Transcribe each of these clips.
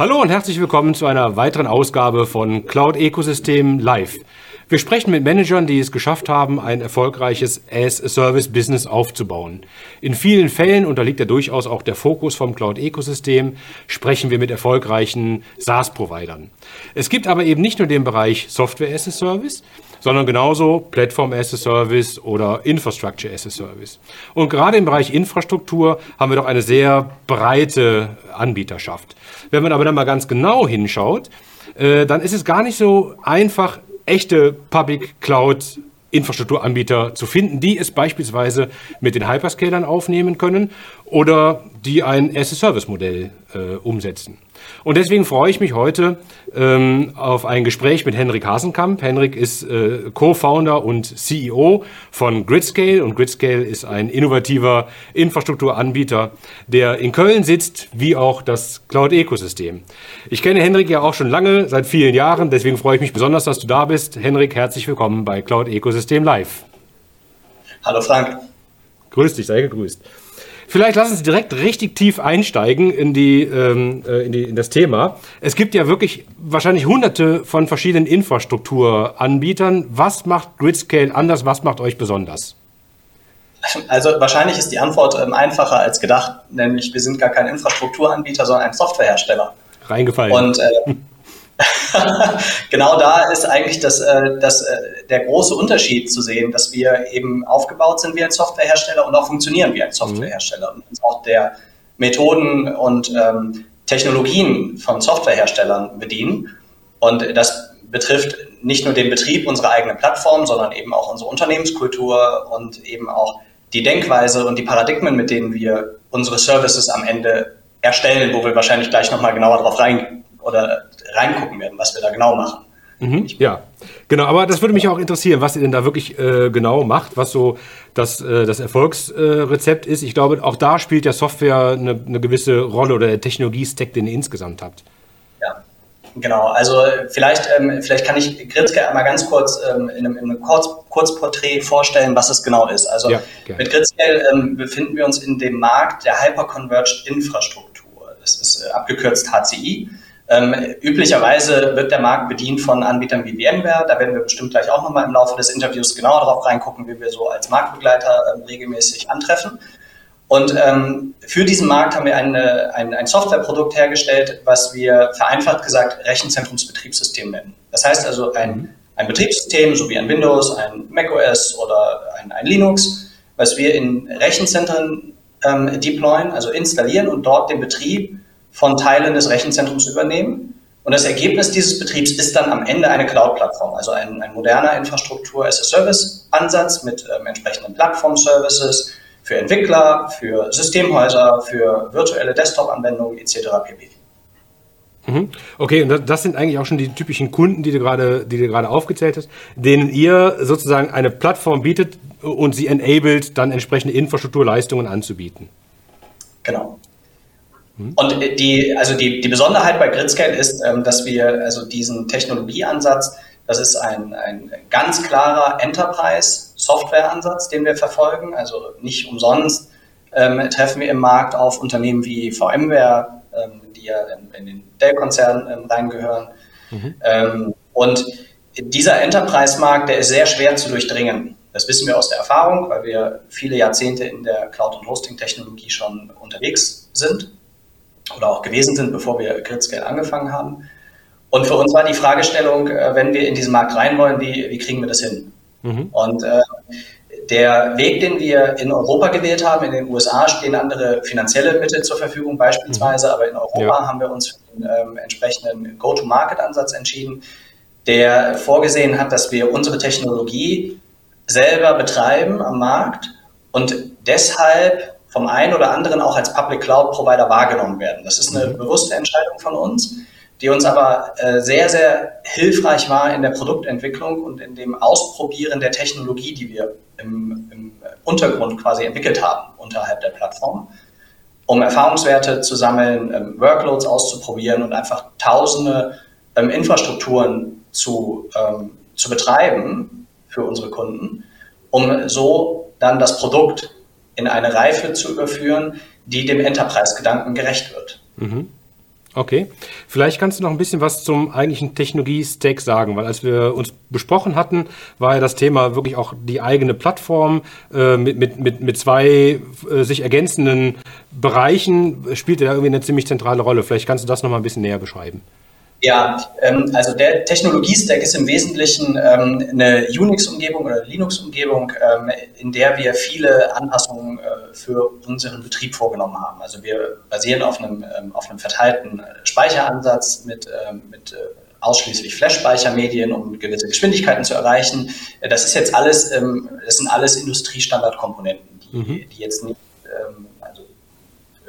Hallo und herzlich willkommen zu einer weiteren Ausgabe von Cloud Ecosystem Live. Wir sprechen mit Managern, die es geschafft haben, ein erfolgreiches as-a-Service-Business aufzubauen. In vielen Fällen unterliegt ja durchaus auch der Fokus vom Cloud-Ecosystem, sprechen wir mit erfolgreichen SaaS-Providern. Es gibt aber eben nicht nur den Bereich Software as a Service, sondern genauso Platform as a Service oder Infrastructure as a Service. Und gerade im Bereich Infrastruktur haben wir doch eine sehr breite Anbieterschaft. Wenn man aber dann mal ganz genau hinschaut, äh, dann ist es gar nicht so einfach, echte Public Cloud Infrastrukturanbieter zu finden, die es beispielsweise mit den Hyperscalern aufnehmen können oder die ein as-a-Service-Modell äh, umsetzen. Und deswegen freue ich mich heute ähm, auf ein Gespräch mit Henrik Hasenkamp. Henrik ist äh, Co-Founder und CEO von Gridscale und Gridscale ist ein innovativer Infrastrukturanbieter, der in Köln sitzt, wie auch das Cloud-Ökosystem. Ich kenne Henrik ja auch schon lange, seit vielen Jahren, deswegen freue ich mich besonders, dass du da bist. Henrik, herzlich willkommen bei Cloud Ecosystem Live. Hallo Frank. Grüß dich, sei gegrüßt. Vielleicht lassen Sie direkt richtig tief einsteigen in, die, ähm, äh, in, die, in das Thema. Es gibt ja wirklich wahrscheinlich hunderte von verschiedenen Infrastrukturanbietern. Was macht Gridscale anders? Was macht euch besonders? Also wahrscheinlich ist die Antwort ähm, einfacher als gedacht, nämlich wir sind gar kein Infrastrukturanbieter, sondern ein Softwarehersteller. Reingefallen. Und äh, genau da ist eigentlich das, äh, das, äh, der große Unterschied zu sehen, dass wir eben aufgebaut sind wie ein Softwarehersteller und auch funktionieren wie ein Softwarehersteller. Und uns auch der Methoden und ähm, Technologien von Softwareherstellern bedienen. Und das betrifft nicht nur den Betrieb unserer eigenen Plattform, sondern eben auch unsere Unternehmenskultur und eben auch die Denkweise und die Paradigmen, mit denen wir unsere Services am Ende erstellen, wo wir wahrscheinlich gleich nochmal genauer drauf reingehen oder reingucken werden, was wir da genau machen. Mhm, ja, genau. Aber das würde mich auch interessieren, was ihr denn da wirklich äh, genau macht, was so das, äh, das Erfolgsrezept ist. Ich glaube, auch da spielt ja Software eine, eine gewisse Rolle oder der Technologie-Stack, den ihr insgesamt habt. Ja, genau. Also vielleicht, ähm, vielleicht kann ich Gritzke einmal ganz kurz ähm, in einem, in einem Kurz, Kurzporträt vorstellen, was es genau ist. Also ja, mit Gritzke ähm, befinden wir uns in dem Markt der Hyperconverged Infrastruktur. Das ist äh, abgekürzt HCI. Ähm, üblicherweise wird der Markt bedient von Anbietern wie VMware. Da werden wir bestimmt gleich auch nochmal im Laufe des Interviews genauer drauf reingucken, wie wir so als Marktbegleiter ähm, regelmäßig antreffen. Und ähm, für diesen Markt haben wir eine, ein, ein Softwareprodukt hergestellt, was wir vereinfacht gesagt Rechenzentrumsbetriebssystem nennen. Das heißt also ein, ein Betriebssystem, so wie ein Windows, ein macOS oder ein, ein Linux, was wir in Rechenzentren ähm, deployen, also installieren und dort den Betrieb von Teilen des Rechenzentrums übernehmen. Und das Ergebnis dieses Betriebs ist dann am Ende eine Cloud-Plattform, also ein, ein moderner Infrastruktur-as-a-Service-Ansatz mit ähm, entsprechenden Plattform-Services für Entwickler, für Systemhäuser, für virtuelle Desktop-Anwendungen etc. pp. Mhm. Okay, und das sind eigentlich auch schon die typischen Kunden, die du gerade, die du gerade aufgezählt hast, denen ihr sozusagen eine Plattform bietet und sie enabled, dann entsprechende Infrastrukturleistungen anzubieten. Genau. Mhm. Und die, also die, die Besonderheit bei Gridscale ist, ähm, dass wir also diesen Technologieansatz, das ist ein, ein ganz klarer Enterprise-Software-Ansatz, den wir verfolgen. Also nicht umsonst ähm, treffen wir im Markt auf Unternehmen wie VMware, ähm, die ja in, in den Dell-Konzern ähm, reingehören. Mhm. Ähm, und dieser Enterprise-Markt, der ist sehr schwer zu durchdringen. Das wissen wir aus der Erfahrung, weil wir viele Jahrzehnte in der Cloud- und Hosting-Technologie schon unterwegs sind oder auch gewesen sind, bevor wir Gridscale angefangen haben. Und für uns war die Fragestellung, äh, wenn wir in diesen Markt rein wollen, wie, wie kriegen wir das hin? Mhm. Und äh, der Weg, den wir in Europa gewählt haben, in den USA stehen andere finanzielle Mittel zur Verfügung beispielsweise, mhm. aber in Europa ja. haben wir uns für den ähm, entsprechenden Go-to-Market-Ansatz entschieden, der vorgesehen hat, dass wir unsere Technologie selber betreiben am Markt und deshalb vom einen oder anderen auch als Public Cloud Provider wahrgenommen werden. Das ist eine mhm. bewusste Entscheidung von uns, die uns aber äh, sehr, sehr hilfreich war in der Produktentwicklung und in dem Ausprobieren der Technologie, die wir im, im Untergrund quasi entwickelt haben unterhalb der Plattform, um Erfahrungswerte zu sammeln, ähm, Workloads auszuprobieren und einfach tausende ähm, Infrastrukturen zu, ähm, zu betreiben für unsere Kunden, um so dann das Produkt in eine Reife zu überführen, die dem Enterprise-Gedanken gerecht wird. Mhm. Okay, vielleicht kannst du noch ein bisschen was zum eigentlichen Technologie-Stack sagen, weil als wir uns besprochen hatten, war ja das Thema wirklich auch die eigene Plattform äh, mit, mit, mit, mit zwei äh, sich ergänzenden Bereichen, spielte da irgendwie eine ziemlich zentrale Rolle. Vielleicht kannst du das noch mal ein bisschen näher beschreiben. Ja, ähm, also der Technologie-Stack ist im Wesentlichen ähm, eine Unix-Umgebung oder Linux-Umgebung, ähm, in der wir viele Anpassungen äh, für unseren Betrieb vorgenommen haben. Also wir basieren auf einem, ähm, auf einem verteilten Speicheransatz mit, ähm, mit äh, ausschließlich Flash-Speichermedien, um gewisse Geschwindigkeiten zu erreichen. Das ist jetzt alles, ähm, das sind alles Industriestandardkomponenten, die, mhm. die jetzt nicht also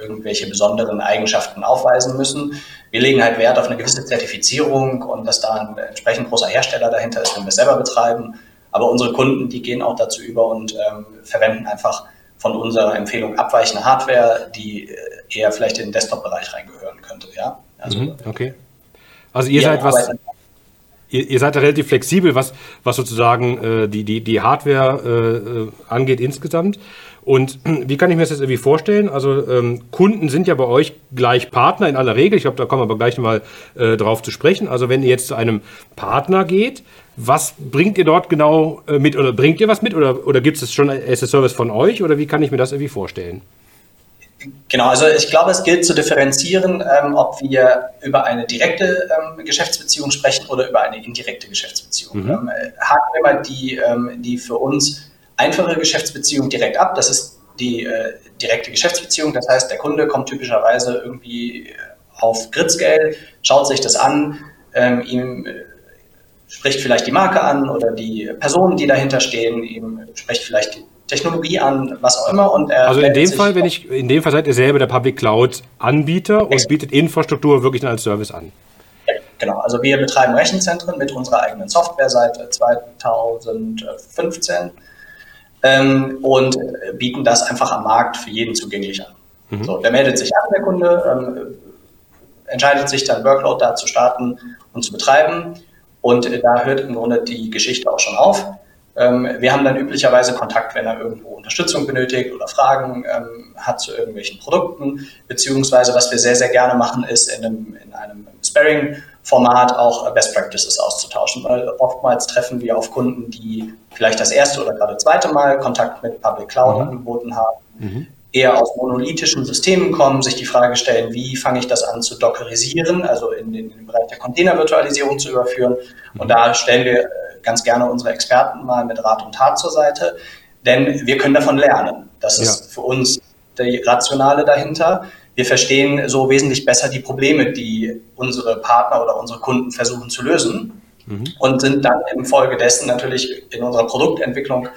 irgendwelche besonderen Eigenschaften aufweisen müssen. Wir legen halt Wert auf eine gewisse Zertifizierung und dass da ein entsprechend großer Hersteller dahinter ist, wenn wir es selber betreiben. Aber unsere Kunden, die gehen auch dazu über und ähm, verwenden einfach von unserer Empfehlung abweichende Hardware, die äh, eher vielleicht in den Desktop-Bereich reingehören könnte. Ja? Also, mhm, okay. Also ihr seid was, ihr, seid da relativ flexibel, was, was sozusagen äh, die, die, die Hardware äh, äh angeht insgesamt. Und wie kann ich mir das jetzt irgendwie vorstellen? Also ähm, Kunden sind ja bei euch gleich Partner in aller Regel. Ich glaube, da kommen wir aber gleich mal äh, drauf zu sprechen. Also wenn ihr jetzt zu einem Partner geht, was bringt ihr dort genau äh, mit oder bringt ihr was mit oder, oder gibt es schon als Service von euch oder wie kann ich mir das irgendwie vorstellen? Genau, also ich glaube, es gilt zu differenzieren, ähm, ob wir über eine direkte ähm, Geschäftsbeziehung sprechen oder über eine indirekte Geschäftsbeziehung. Mhm. Ähm, haken wir mal die, ähm, die für uns einfache Geschäftsbeziehung direkt ab. Das ist die äh, direkte Geschäftsbeziehung. Das heißt, der Kunde kommt typischerweise irgendwie äh, auf Gritzgeld, schaut sich das an, ähm, ihm äh, spricht vielleicht die Marke an oder die Personen, die dahinter stehen, ihm spricht vielleicht die Technologie an, was auch immer. Und also in dem Fall, wenn ich, in dem Fall seid ihr selber der Public Cloud Anbieter und bietet Infrastruktur wirklich als Service an. Ja, genau. Also wir betreiben Rechenzentren mit unserer eigenen Software seit 2015 ähm, und bieten das einfach am Markt für jeden zugänglich an. Mhm. So, der meldet sich an, der Kunde, ähm, entscheidet sich dann Workload da zu starten und zu betreiben. Und äh, da hört im Grunde die Geschichte auch schon auf. Ähm, wir haben dann üblicherweise Kontakt, wenn er irgendwo Unterstützung benötigt oder Fragen ähm, hat zu irgendwelchen Produkten, beziehungsweise was wir sehr, sehr gerne machen, ist in einem, in einem Sparring-Format auch Best Practices auszutauschen, weil oftmals treffen wir auf Kunden, die vielleicht das erste oder gerade zweite Mal Kontakt mit Public Cloud mhm. angeboten haben, mhm. eher aus monolithischen Systemen kommen, sich die Frage stellen, wie fange ich das an zu dockerisieren, also in den, in den Bereich der Containervirtualisierung zu überführen. Und da stellen wir ganz gerne unsere Experten mal mit Rat und Tat zur Seite, denn wir können davon lernen. Das ja. ist für uns die Rationale dahinter. Wir verstehen so wesentlich besser die Probleme, die unsere Partner oder unsere Kunden versuchen zu lösen mhm. und sind dann infolgedessen natürlich in unserer Produktentwicklung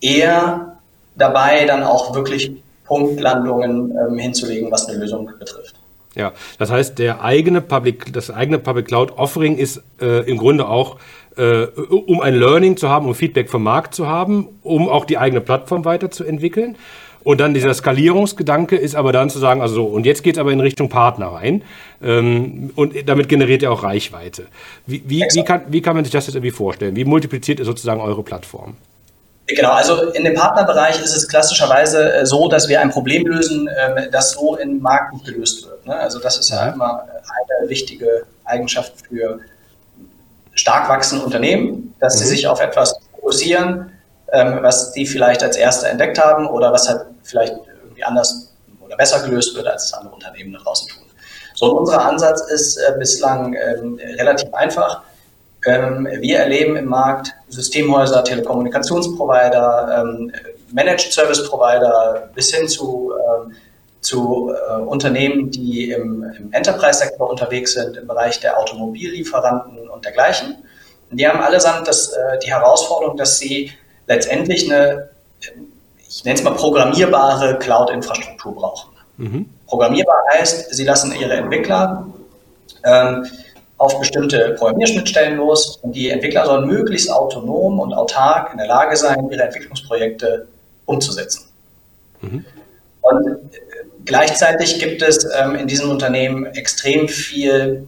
eher dabei, dann auch wirklich Punktlandungen ähm, hinzulegen, was eine Lösung betrifft. Ja, das heißt, der eigene Public, das eigene Public Cloud Offering ist äh, im Grunde auch äh, um ein Learning zu haben, um Feedback vom Markt zu haben, um auch die eigene Plattform weiterzuentwickeln. Und dann dieser Skalierungsgedanke ist aber dann zu sagen, also so, und jetzt geht es aber in Richtung Partner rein. Ähm, und damit generiert er auch Reichweite. Wie, wie, wie, kann, wie kann man sich das jetzt irgendwie vorstellen? Wie multipliziert ihr sozusagen eure Plattform? Genau, also in dem Partnerbereich ist es klassischerweise äh, so, dass wir ein Problem lösen, ähm, das so im Markt nicht gelöst wird. Ne? Also das ist ja immer eine wichtige Eigenschaft für stark wachsende Unternehmen, dass mhm. sie sich auf etwas fokussieren, ähm, was die vielleicht als Erste entdeckt haben oder was halt vielleicht irgendwie anders oder besser gelöst wird, als es andere Unternehmen da draußen tun. So, unser Ansatz ist äh, bislang ähm, relativ einfach. Ähm, wir erleben im Markt Systemhäuser, Telekommunikationsprovider, ähm, Managed Service Provider bis hin zu ähm, zu äh, Unternehmen, die im, im Enterprise-Sektor unterwegs sind, im Bereich der Automobillieferanten und dergleichen. Und die haben allesamt das, äh, die Herausforderung, dass sie letztendlich eine, ich nenne es mal programmierbare Cloud-Infrastruktur brauchen. Mhm. Programmierbar heißt, sie lassen ihre Entwickler ähm, auf bestimmte Programmierschnittstellen los und die Entwickler sollen möglichst autonom und autark in der Lage sein, ihre Entwicklungsprojekte umzusetzen. Mhm. Und äh, Gleichzeitig gibt es ähm, in diesem Unternehmen extrem viel,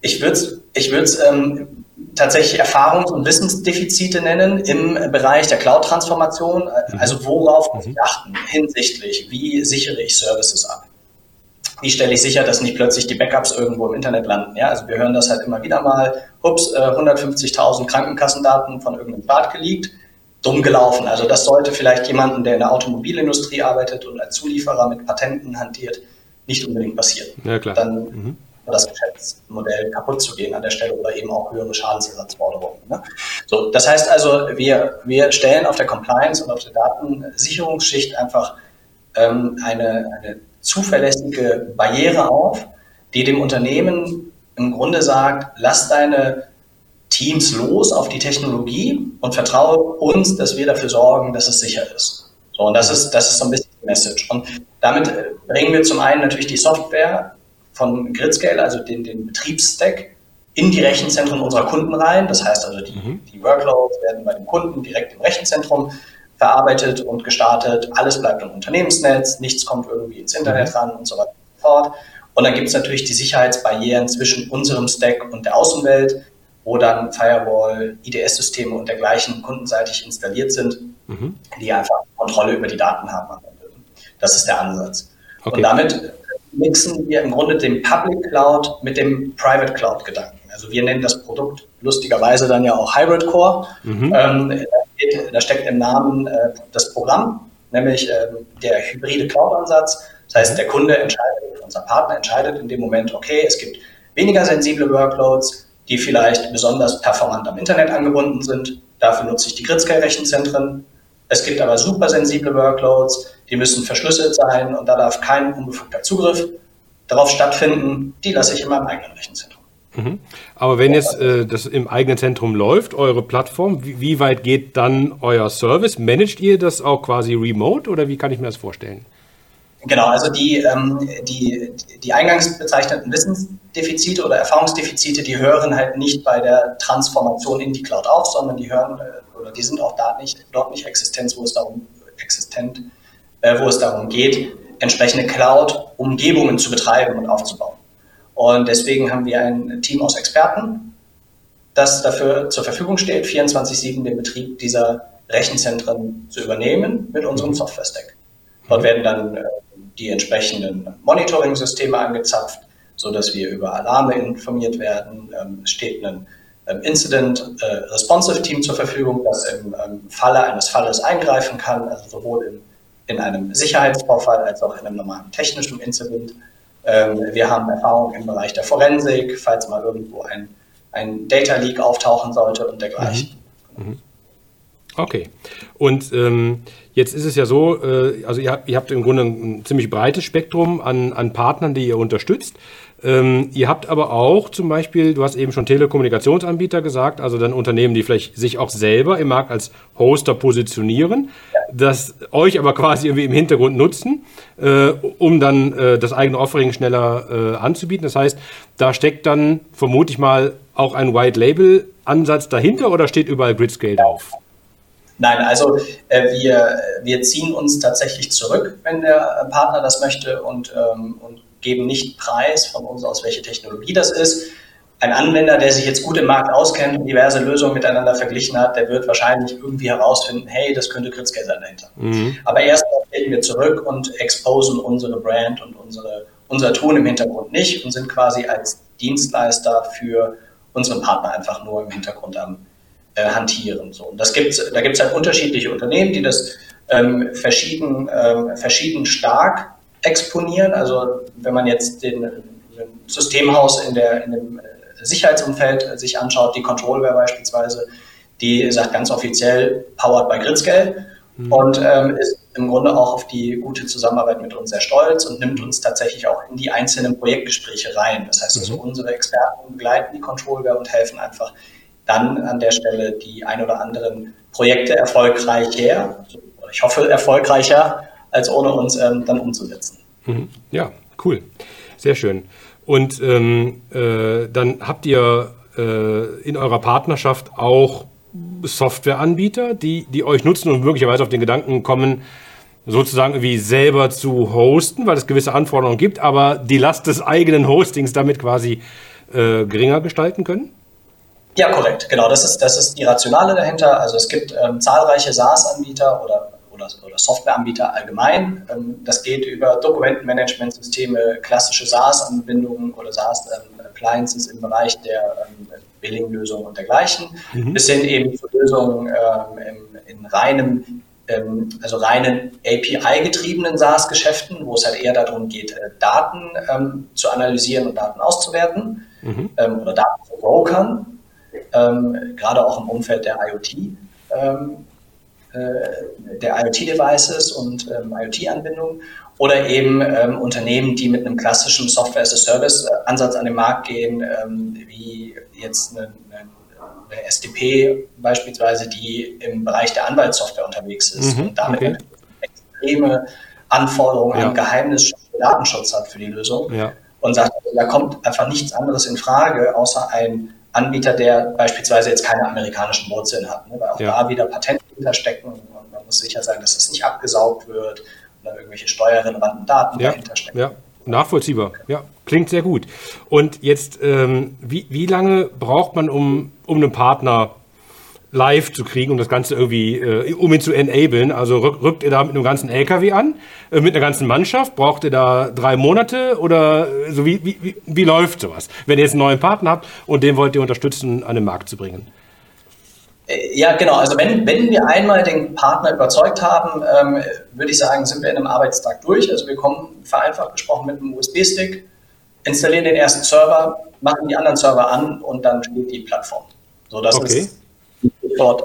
ich würde es ich ähm, tatsächlich Erfahrungs- und Wissensdefizite nennen im Bereich der Cloud-Transformation. Mhm. Also worauf muss ich mhm. achten hinsichtlich, wie sichere ich Services ab? wie stelle ich sicher, dass nicht plötzlich die Backups irgendwo im Internet landen. Ja, also wir hören das halt immer wieder mal. Ups, 150.000 äh, Krankenkassendaten von irgendeinem Staat geleakt. Dumm gelaufen. Also das sollte vielleicht jemanden, der in der Automobilindustrie arbeitet und als Zulieferer mit Patenten hantiert, nicht unbedingt passieren. Ja, klar. Dann mhm. Das Geschäftsmodell kaputt zu gehen an der Stelle oder eben auch höhere Schadensersatzforderungen. Ne? So, das heißt also, wir, wir stellen auf der Compliance und auf der Datensicherungsschicht einfach ähm, eine, eine zuverlässige Barriere auf, die dem Unternehmen im Grunde sagt, lass deine Teams los auf die Technologie und vertraue uns, dass wir dafür sorgen, dass es sicher ist. So, und das ist, das ist so ein bisschen die Message. Und damit bringen wir zum einen natürlich die Software von Gridscale, also den, den Betriebsstack, in die Rechenzentren unserer Kunden rein. Das heißt also, die, mhm. die Workloads werden bei dem Kunden direkt im Rechenzentrum verarbeitet und gestartet. Alles bleibt im Unternehmensnetz, nichts kommt irgendwie ins Internet mhm. ran und so weiter und so fort. Und dann gibt es natürlich die Sicherheitsbarrieren zwischen unserem Stack und der Außenwelt, wo dann Firewall, IDS-Systeme und dergleichen kundenseitig installiert sind, mhm. die einfach Kontrolle über die Daten haben. Das ist der Ansatz. Okay. Und damit mixen wir im Grunde den Public Cloud mit dem Private Cloud Gedanken. Also wir nennen das Produkt lustigerweise dann ja auch Hybrid Core. Mhm. Ähm, da steckt im Namen äh, das Programm, nämlich äh, der hybride Cloud-Ansatz. Das heißt, der Kunde entscheidet, unser Partner entscheidet in dem Moment, okay, es gibt weniger sensible Workloads, die vielleicht besonders performant am Internet angebunden sind. Dafür nutze ich die Gridscale-Rechenzentren. Es gibt aber super sensible Workloads, die müssen verschlüsselt sein und da darf kein unbefugter Zugriff darauf stattfinden. Die lasse ich in meinem eigenen Rechenzentrum. Mhm. Aber wenn jetzt äh, das im eigenen Zentrum läuft, eure Plattform, wie, wie, weit geht dann euer Service? Managt ihr das auch quasi remote oder wie kann ich mir das vorstellen? Genau, also die, ähm, die, die eingangs bezeichneten Wissensdefizite oder Erfahrungsdefizite, die hören halt nicht bei der Transformation in die Cloud auf, sondern die hören äh, oder die sind auch da nicht, dort nicht existent, wo es darum, existent, äh, wo es darum geht, entsprechende Cloud-Umgebungen zu betreiben und aufzubauen. Und deswegen haben wir ein Team aus Experten, das dafür zur Verfügung steht, 24-7 den Betrieb dieser Rechenzentren zu übernehmen mit unserem Software-Stack. Dort werden dann äh, die entsprechenden Monitoring-Systeme angezapft, sodass wir über Alarme informiert werden. Ähm, es steht ein ähm, Incident äh, Responsive Team zur Verfügung, das im ähm, Falle eines Falles eingreifen kann, also sowohl in, in einem Sicherheitsvorfall als auch in einem normalen technischen Incident. Wir haben Erfahrung im Bereich der Forensik, falls mal irgendwo ein, ein Data Leak auftauchen sollte und dergleichen. Mhm. Mhm. Okay. Und ähm, jetzt ist es ja so, äh, also ihr habt, ihr habt im Grunde ein ziemlich breites Spektrum an, an Partnern, die ihr unterstützt. Ähm, ihr habt aber auch zum Beispiel, du hast eben schon Telekommunikationsanbieter gesagt, also dann Unternehmen, die vielleicht sich auch selber im Markt als Hoster positionieren, das euch aber quasi irgendwie im Hintergrund nutzen, äh, um dann äh, das eigene Offering schneller äh, anzubieten. Das heißt, da steckt dann vermute ich mal auch ein White Label Ansatz dahinter oder steht überall Gridscale drauf? Nein, also äh, wir, wir ziehen uns tatsächlich zurück, wenn der Partner das möchte und, ähm, und geben nicht preis von uns aus, welche Technologie das ist. Ein Anwender, der sich jetzt gut im Markt auskennt und diverse Lösungen miteinander verglichen hat, der wird wahrscheinlich irgendwie herausfinden, hey, das könnte Gritzke sein dahinter. Mhm. Aber erstmal treten wir zurück und exposen unsere Brand und unsere, unser Tun im Hintergrund nicht und sind quasi als Dienstleister für unseren Partner einfach nur im Hintergrund am äh, hantieren. So. Und das gibt's, da gibt es halt unterschiedliche Unternehmen, die das ähm, verschieden, ähm, verschieden stark exponieren. Also wenn man jetzt den, den Systemhaus in, der, in dem äh, Sicherheitsumfeld sich anschaut, die Controlware beispielsweise, die sagt ganz offiziell Powered by Gridscale mhm. und ähm, ist im Grunde auch auf die gute Zusammenarbeit mit uns sehr stolz und nimmt uns tatsächlich auch in die einzelnen Projektgespräche rein. Das heißt also, mhm. unsere Experten begleiten die Controlware und helfen einfach dann an der Stelle die ein oder anderen Projekte erfolgreicher, ich hoffe erfolgreicher als ohne uns ähm, dann umzusetzen. Mhm. Ja, cool. Sehr schön. Und ähm, äh, dann habt ihr äh, in eurer Partnerschaft auch Softwareanbieter, die, die euch nutzen und möglicherweise auf den Gedanken kommen, sozusagen irgendwie selber zu hosten, weil es gewisse Anforderungen gibt, aber die Last des eigenen Hostings damit quasi äh, geringer gestalten können? Ja, korrekt. Genau, das ist, das ist die Rationale dahinter. Also es gibt ähm, zahlreiche SaaS-Anbieter oder oder, oder Softwareanbieter allgemein. Ähm, das geht über Dokumentenmanagementsysteme, klassische SaaS-Anbindungen oder SaaS-Appliances im Bereich der ähm, Billing-Lösungen und dergleichen, mhm. bis hin eben zu Lösungen ähm, in, in reinem ähm, also reinen API-getriebenen SaaS-Geschäften, wo es halt eher darum geht, äh, Daten ähm, zu analysieren und Daten auszuwerten mhm. ähm, oder Daten zu brokern, ähm, gerade auch im Umfeld der IoT, ähm, äh, der IoT-Devices und ähm, IoT-Anbindungen oder eben Unternehmen, die mit einem klassischen Software-as-a-Service-Ansatz an den Markt gehen, wie jetzt eine, eine eine SDP beispielsweise, die im Bereich der Anwaltssoftware unterwegs ist mhm, und damit okay. extreme Anforderungen ja. an Geheimnis Datenschutz hat für die Lösung ja. und sagt, da kommt einfach nichts anderes in Frage, außer ein Anbieter, der beispielsweise jetzt keine amerikanischen Wurzeln hat, ne? weil auch ja. da wieder Patente hinterstecken und man muss sicher sein, dass es nicht abgesaugt wird oder irgendwelche steuerrelevanten Daten dahinter stecken. Ja. Nachvollziehbar, ja, klingt sehr gut. Und jetzt, ähm, wie, wie lange braucht man, um, um einen Partner live zu kriegen, um das Ganze irgendwie, äh, um ihn zu enablen? Also rück, rückt ihr da mit einem ganzen LKW an, äh, mit einer ganzen Mannschaft? Braucht ihr da drei Monate oder äh, so wie, wie, wie läuft sowas? Wenn ihr jetzt einen neuen Partner habt und den wollt ihr unterstützen, an den Markt zu bringen? Ja, genau. Also wenn, wenn wir einmal den Partner überzeugt haben, ähm, würde ich sagen, sind wir in einem Arbeitstag durch. Also wir kommen vereinfacht gesprochen mit einem USB-Stick, installieren den ersten Server, machen die anderen Server an und dann steht die Plattform. So, das okay. ist dort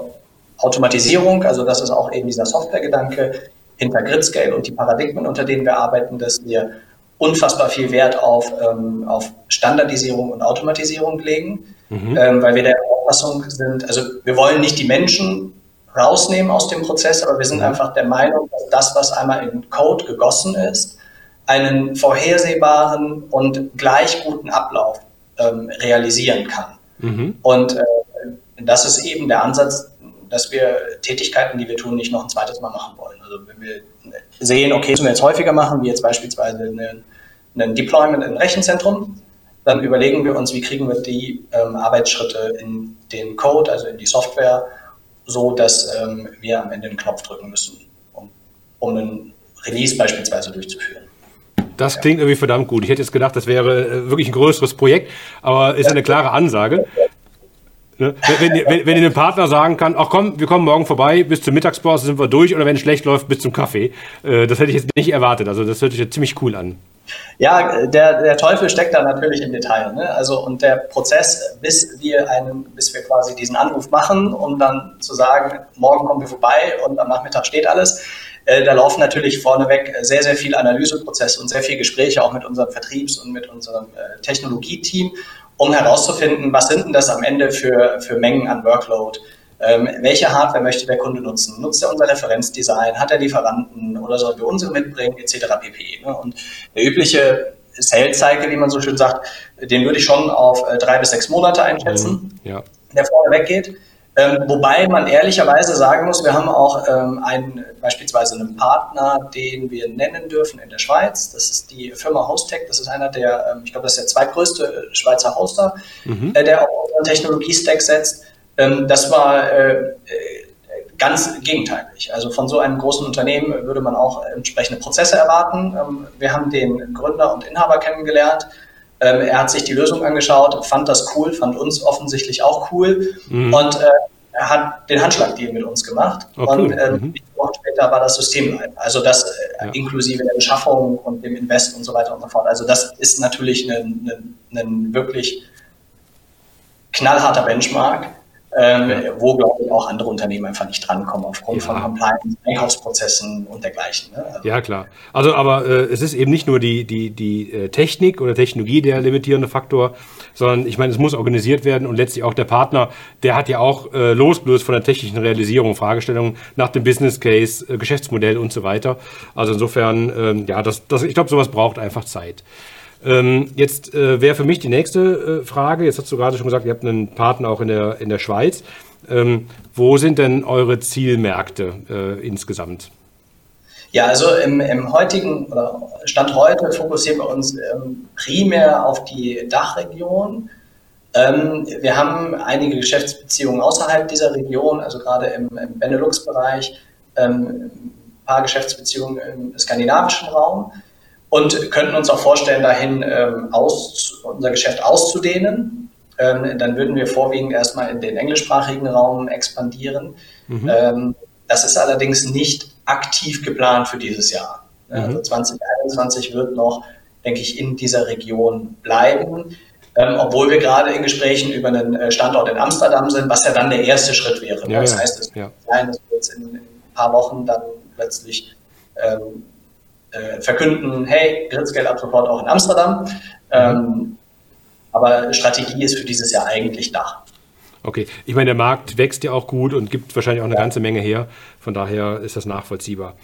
Automatisierung, also das ist auch eben dieser Softwaregedanke hinter Gridscale und die Paradigmen, unter denen wir arbeiten, dass wir unfassbar viel Wert auf, ähm, auf Standardisierung und Automatisierung legen, mhm. ähm, weil wir der Auffassung sind, also wir wollen nicht die Menschen rausnehmen aus dem Prozess, aber wir sind einfach der Meinung, dass das, was einmal in Code gegossen ist, einen vorhersehbaren und gleich guten Ablauf ähm, realisieren kann. Mhm. Und äh, das ist eben der Ansatz, dass wir Tätigkeiten, die wir tun, nicht noch ein zweites Mal machen wollen. Also wenn wir sehen, okay, das müssen wir jetzt häufiger machen, wie jetzt beispielsweise ein Deployment in ein Rechenzentrum, dann überlegen wir uns, wie kriegen wir die ähm, Arbeitsschritte in den Code, also in die Software, so dass ähm, wir am Ende einen Knopf drücken müssen, um, um einen Release beispielsweise durchzuführen. Das klingt irgendwie verdammt gut. Ich hätte jetzt gedacht, das wäre äh, wirklich ein größeres Projekt, aber ist eine klare Ansage. Ne? Wenn, wenn, wenn ihr dem Partner sagen kann, ach komm, wir kommen morgen vorbei, bis zur Mittagspause sind wir durch oder wenn es schlecht läuft, bis zum Kaffee. Äh, das hätte ich jetzt nicht erwartet. Also das hört sich jetzt ziemlich cool an. Ja, der, der Teufel steckt da natürlich im Detail. Ne? Also und der Prozess, bis wir einen, bis wir quasi diesen Anruf machen, um dann zu sagen, morgen kommen wir vorbei und am Nachmittag steht alles, äh, da laufen natürlich vorneweg sehr, sehr viele Analyseprozesse und sehr viele Gespräche auch mit unserem Vertriebs- und mit unserem äh, Technologieteam, um herauszufinden, was sind denn das am Ende für, für Mengen an Workload, ähm, welche Hardware möchte der Kunde nutzen? Nutzt er unser Referenzdesign? Hat er Lieferanten oder sollen wir unsere mitbringen, etc. pp. Ne? Und der übliche Sales Cycle, wie man so schön sagt, den würde ich schon auf äh, drei bis sechs Monate einschätzen, mhm, ja. der vorne weggeht. Ähm, wobei man ehrlicherweise sagen muss, wir haben auch ähm, einen, beispielsweise einen Partner, den wir nennen dürfen in der Schweiz. Das ist die Firma Hostech. Das ist einer der, ähm, ich glaube, das ist der zweitgrößte Schweizer Hoster, mhm. äh, der auf unseren Technologie-Stack setzt. Ähm, das war äh, äh, ganz gegenteilig. Also von so einem großen Unternehmen würde man auch entsprechende Prozesse erwarten. Ähm, wir haben den Gründer und Inhaber kennengelernt. Ähm, er hat sich die Lösung angeschaut, fand das cool, fand uns offensichtlich auch cool mhm. und äh, er hat den Handschlagdeal mit uns gemacht. Oh, und cool. ähm, mhm. Wochen später war das System live. Also das äh, ja. inklusive der Beschaffung und dem Invest und so weiter und so fort. Also das ist natürlich ein, ein, ein wirklich knallharter Benchmark ähm, wo, glaube ich, auch andere Unternehmen einfach nicht drankommen aufgrund ja. von Compliance, Einkaufsprozessen und dergleichen. Ne? Also ja, klar. Also, aber äh, es ist eben nicht nur die, die, die äh, Technik oder Technologie der limitierende Faktor, sondern ich meine, es muss organisiert werden und letztlich auch der Partner, der hat ja auch äh, losgelöst von der technischen Realisierung Fragestellungen nach dem Business Case, äh, Geschäftsmodell und so weiter. Also insofern, ähm, ja, das, das, ich glaube, sowas braucht einfach Zeit. Ähm, jetzt äh, wäre für mich die nächste äh, Frage, jetzt hast du gerade schon gesagt, ihr habt einen Partner auch in der, in der Schweiz. Ähm, wo sind denn eure Zielmärkte äh, insgesamt? Ja, also im, im, heutigen Stand heute fokussieren wir uns ähm, primär auf die Dachregion. Ähm, wir haben einige Geschäftsbeziehungen außerhalb dieser Region, also gerade im, im Benelux-Bereich. Ähm, paar Geschäftsbeziehungen im skandinavischen Raum und könnten uns auch vorstellen, dahin ähm, aus, unser Geschäft auszudehnen. Ähm, dann würden wir vorwiegend erstmal in den englischsprachigen Raum expandieren. Mhm. Ähm, das ist allerdings nicht aktiv geplant für dieses Jahr. Mhm. Also 2021 wird noch, denke ich, in dieser Region bleiben. Ähm, obwohl wir gerade in Gesprächen über einen äh, Standort in Amsterdam sind, was ja dann der erste Schritt wäre. Ja, das heißt, es ja. sein, dass wir jetzt in, in, ein paar Wochen dann plötzlich ähm, äh, verkünden, hey, Gritzgeld ab sofort auch in Amsterdam. Ähm, aber Strategie ist für dieses Jahr eigentlich da. Okay, ich meine, der Markt wächst ja auch gut und gibt wahrscheinlich auch eine ja. ganze Menge her. Von daher ist das nachvollziehbar.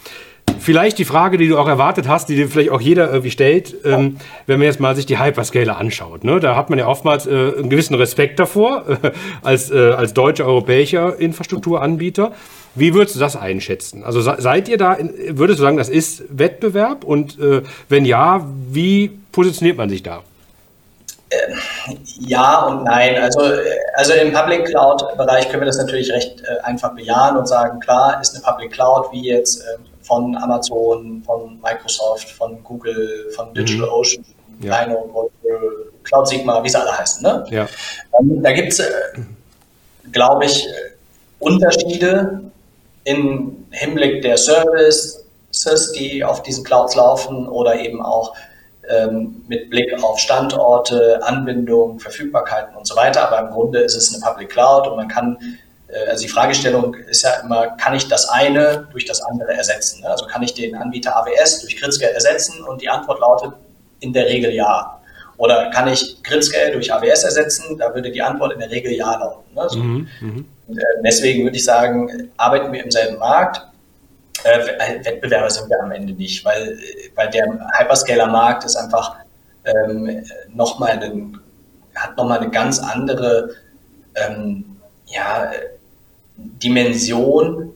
Vielleicht die Frage, die du auch erwartet hast, die dir vielleicht auch jeder irgendwie stellt, ähm, wenn man jetzt mal sich die Hyperscaler anschaut. Ne? Da hat man ja oftmals äh, einen gewissen Respekt davor, äh, als, äh, als deutscher, europäischer Infrastrukturanbieter. Wie würdest du das einschätzen? Also seid ihr da, in, würdest du sagen, das ist Wettbewerb? Und äh, wenn ja, wie positioniert man sich da? Ähm, ja und nein. Also, also im Public Cloud-Bereich können wir das natürlich recht äh, einfach bejahen und sagen, klar, ist eine Public Cloud wie jetzt äh, von Amazon, von Microsoft, von Google, von. DigitalOcean, mhm. ja. Cloud Sigma, wie sie alle heißen. Ne? Ja. Ähm, da gibt es, äh, glaube ich, Unterschiede im Hinblick der Services, die auf diesen Clouds laufen oder eben auch ähm, mit Blick auf Standorte, Anbindung, Verfügbarkeiten und so weiter. Aber im Grunde ist es eine Public Cloud und man kann äh, also die Fragestellung ist ja immer, kann ich das eine durch das andere ersetzen? Ne? Also kann ich den Anbieter AWS durch Gritzke ersetzen? Und die Antwort lautet in der Regel ja. Oder kann ich Gritzke durch AWS ersetzen? Da würde die Antwort in der Regel ja lauten. Ne? So. Mhm, mh. Äh, deswegen würde ich sagen, arbeiten wir im selben Markt. Äh, Wettbewerber sind wir am Ende nicht, weil, weil der Hyperscaler-Markt ist einfach ähm, nochmal hat nochmal eine ganz andere ähm, ja, Dimension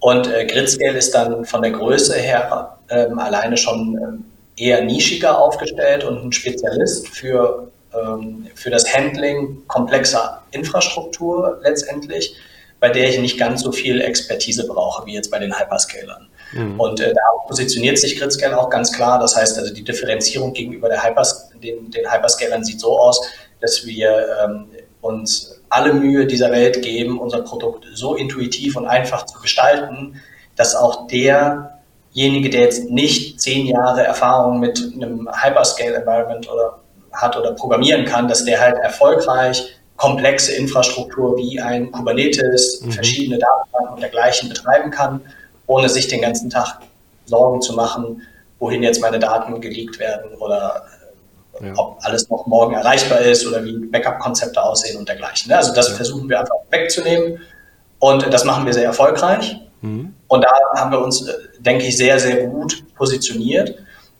und äh, Gridscale ist dann von der Größe her ähm, alleine schon ähm, eher nischiger aufgestellt und ein Spezialist für, ähm, für das Handling komplexer Infrastruktur letztendlich, bei der ich nicht ganz so viel Expertise brauche wie jetzt bei den Hyperscalern. Mhm. Und äh, da positioniert sich Gridscale auch ganz klar. Das heißt also, die Differenzierung gegenüber der Hypers den, den Hyperscalern sieht so aus, dass wir ähm, uns alle Mühe dieser Welt geben, unser Produkt so intuitiv und einfach zu gestalten, dass auch derjenige, der jetzt nicht zehn Jahre Erfahrung mit einem Hyperscale-Environment oder hat oder programmieren kann, dass der halt erfolgreich komplexe Infrastruktur wie ein Kubernetes, mhm. verschiedene Datenbanken und dergleichen betreiben kann, ohne sich den ganzen Tag Sorgen zu machen, wohin jetzt meine Daten geleakt werden oder ja. ob alles noch morgen erreichbar ist oder wie Backup-Konzepte aussehen und dergleichen. Ne? Also das ja. versuchen wir einfach wegzunehmen und das machen wir sehr erfolgreich. Mhm. Und da haben wir uns, äh, denke ich, sehr, sehr gut positioniert.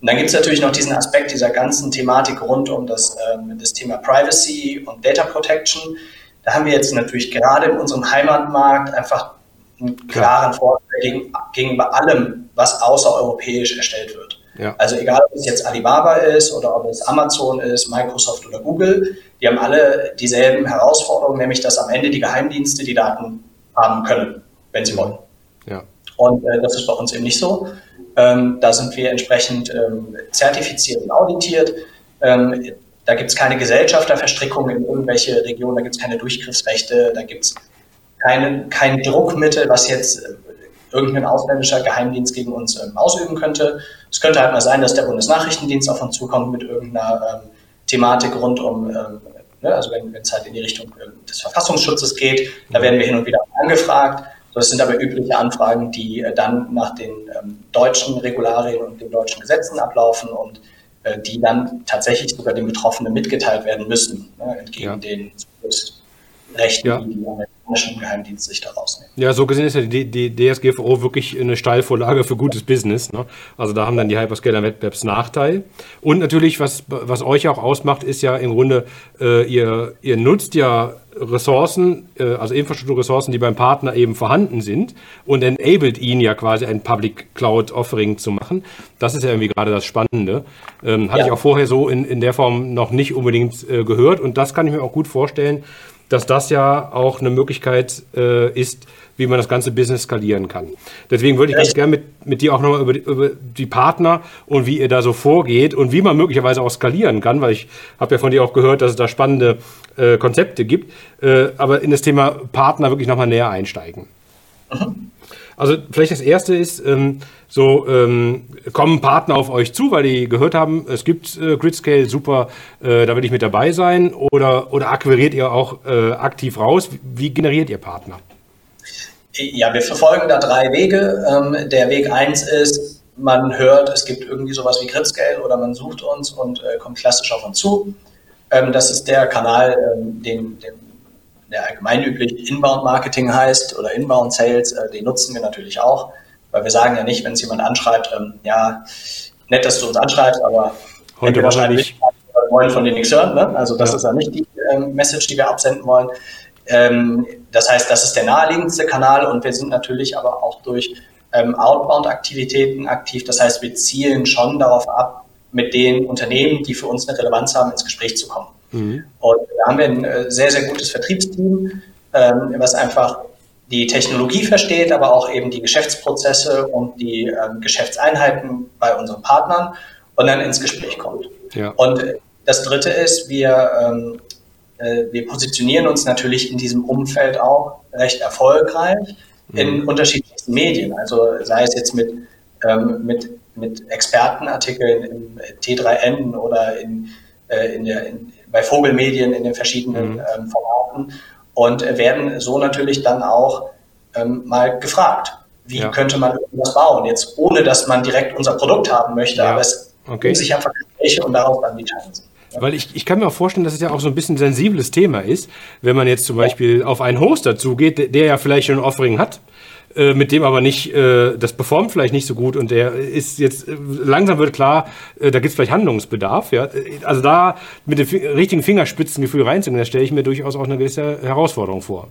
Und dann gibt es natürlich noch diesen Aspekt dieser ganzen Thematik rund um das, ähm, das Thema Privacy und Data Protection. Da haben wir jetzt natürlich gerade in unserem Heimatmarkt einfach einen klaren Vorteil gegenüber allem, was außereuropäisch erstellt wird. Ja. Also egal, ob es jetzt Alibaba ist oder ob es Amazon ist, Microsoft oder Google, die haben alle dieselben Herausforderungen, nämlich dass am Ende die Geheimdienste die Daten haben können, wenn sie wollen. Ja. Und äh, das ist bei uns eben nicht so. Ähm, da sind wir entsprechend ähm, zertifiziert und auditiert. Ähm, da gibt es keine Gesellschafterverstrickungen in irgendwelche Regionen, da gibt es keine Durchgriffsrechte, da gibt es keine, kein Druckmittel, was jetzt irgendein ausländischer Geheimdienst gegen uns ähm, ausüben könnte. Es könnte halt mal sein, dass der Bundesnachrichtendienst auf uns zukommt mit irgendeiner ähm, Thematik rund um, ähm, ne, also wenn es halt in die Richtung äh, des Verfassungsschutzes geht, da werden wir hin und wieder angefragt. Das sind aber übliche Anfragen, die äh, dann nach den ähm, deutschen Regularien und den deutschen Gesetzen ablaufen und äh, die dann tatsächlich sogar den Betroffenen mitgeteilt werden müssen, ne, entgegen ja. den Rechten, ja. die die amerikanischen Geheimdienste sich da rausnehmen. Ja, so gesehen ist ja die, die DSGVO wirklich eine Steilvorlage für gutes Business. Ne? Also da haben dann die Hyperscaler Wettbewerbsnachteil. Und natürlich, was, was euch auch ausmacht, ist ja im Grunde, äh, ihr, ihr nutzt ja Ressourcen, äh, also Infrastrukturressourcen, die beim Partner eben vorhanden sind und enabled ihn ja quasi ein Public Cloud Offering zu machen. Das ist ja irgendwie gerade das Spannende. Ähm, hatte ja. ich auch vorher so in, in der Form noch nicht unbedingt äh, gehört und das kann ich mir auch gut vorstellen, dass das ja auch eine Möglichkeit äh, ist, wie man das ganze Business skalieren kann. Deswegen würde ich ganz gerne mit, mit dir auch nochmal über, die, über die Partner und wie ihr da so vorgeht und wie man möglicherweise auch skalieren kann, weil ich habe ja von dir auch gehört, dass es da spannende äh, Konzepte gibt, äh, aber in das Thema Partner wirklich nochmal näher einsteigen. Mhm. Also vielleicht das erste ist, ähm, so ähm, kommen Partner auf euch zu, weil die gehört haben, es gibt äh, Gridscale, super, äh, da will ich mit dabei sein. Oder, oder akquiriert ihr auch äh, aktiv raus? Wie generiert ihr Partner? Ja, wir verfolgen da drei Wege. Ähm, der Weg eins ist, man hört, es gibt irgendwie sowas wie Gridscale oder man sucht uns und äh, kommt klassisch auf uns zu. Ähm, das ist der Kanal, ähm, den, den der allgemein üblich Inbound-Marketing heißt oder Inbound-Sales, äh, den nutzen wir natürlich auch, weil wir sagen ja nicht, wenn es jemand anschreibt, ähm, ja, nett, dass du uns anschreibst, aber heute wahrscheinlich wollen von denen nichts hören. Ne? Also das ja. ist ja nicht die ähm, Message, die wir absenden wollen. Ähm, das heißt, das ist der naheliegendste Kanal und wir sind natürlich aber auch durch ähm, Outbound-Aktivitäten aktiv. Das heißt, wir zielen schon darauf ab, mit den Unternehmen, die für uns eine Relevanz haben, ins Gespräch zu kommen. Mhm. Und da haben wir ein äh, sehr, sehr gutes Vertriebsteam, ähm, was einfach die Technologie versteht, aber auch eben die Geschäftsprozesse und die ähm, Geschäftseinheiten bei unseren Partnern und dann ins Gespräch kommt. Ja. Und das Dritte ist, wir, ähm, äh, wir positionieren uns natürlich in diesem Umfeld auch recht erfolgreich mhm. in unterschiedlichsten Medien. Also sei es jetzt mit, mit, mit Expertenartikeln im T3N oder in, äh, in der, in, bei Vogelmedien in den verschiedenen mhm. ähm, Formaten und werden so natürlich dann auch ähm, mal gefragt, wie ja. könnte man irgendwas bauen, jetzt ohne dass man direkt unser Produkt haben möchte, ja. aber es okay. sich einfach Gespräche und daraus dann die Chancen. Weil ich, ich kann mir auch vorstellen, dass es ja auch so ein bisschen ein sensibles Thema ist, wenn man jetzt zum Beispiel auf einen Hoster zugeht, der ja vielleicht schon ein Offering hat äh, mit dem aber nicht, äh, das performt vielleicht nicht so gut und der ist jetzt, äh, langsam wird klar, äh, da gibt es vielleicht Handlungsbedarf. Ja? Also da mit dem richtigen Fingerspitzengefühl reinzugehen, da stelle ich mir durchaus auch eine gewisse Herausforderung vor.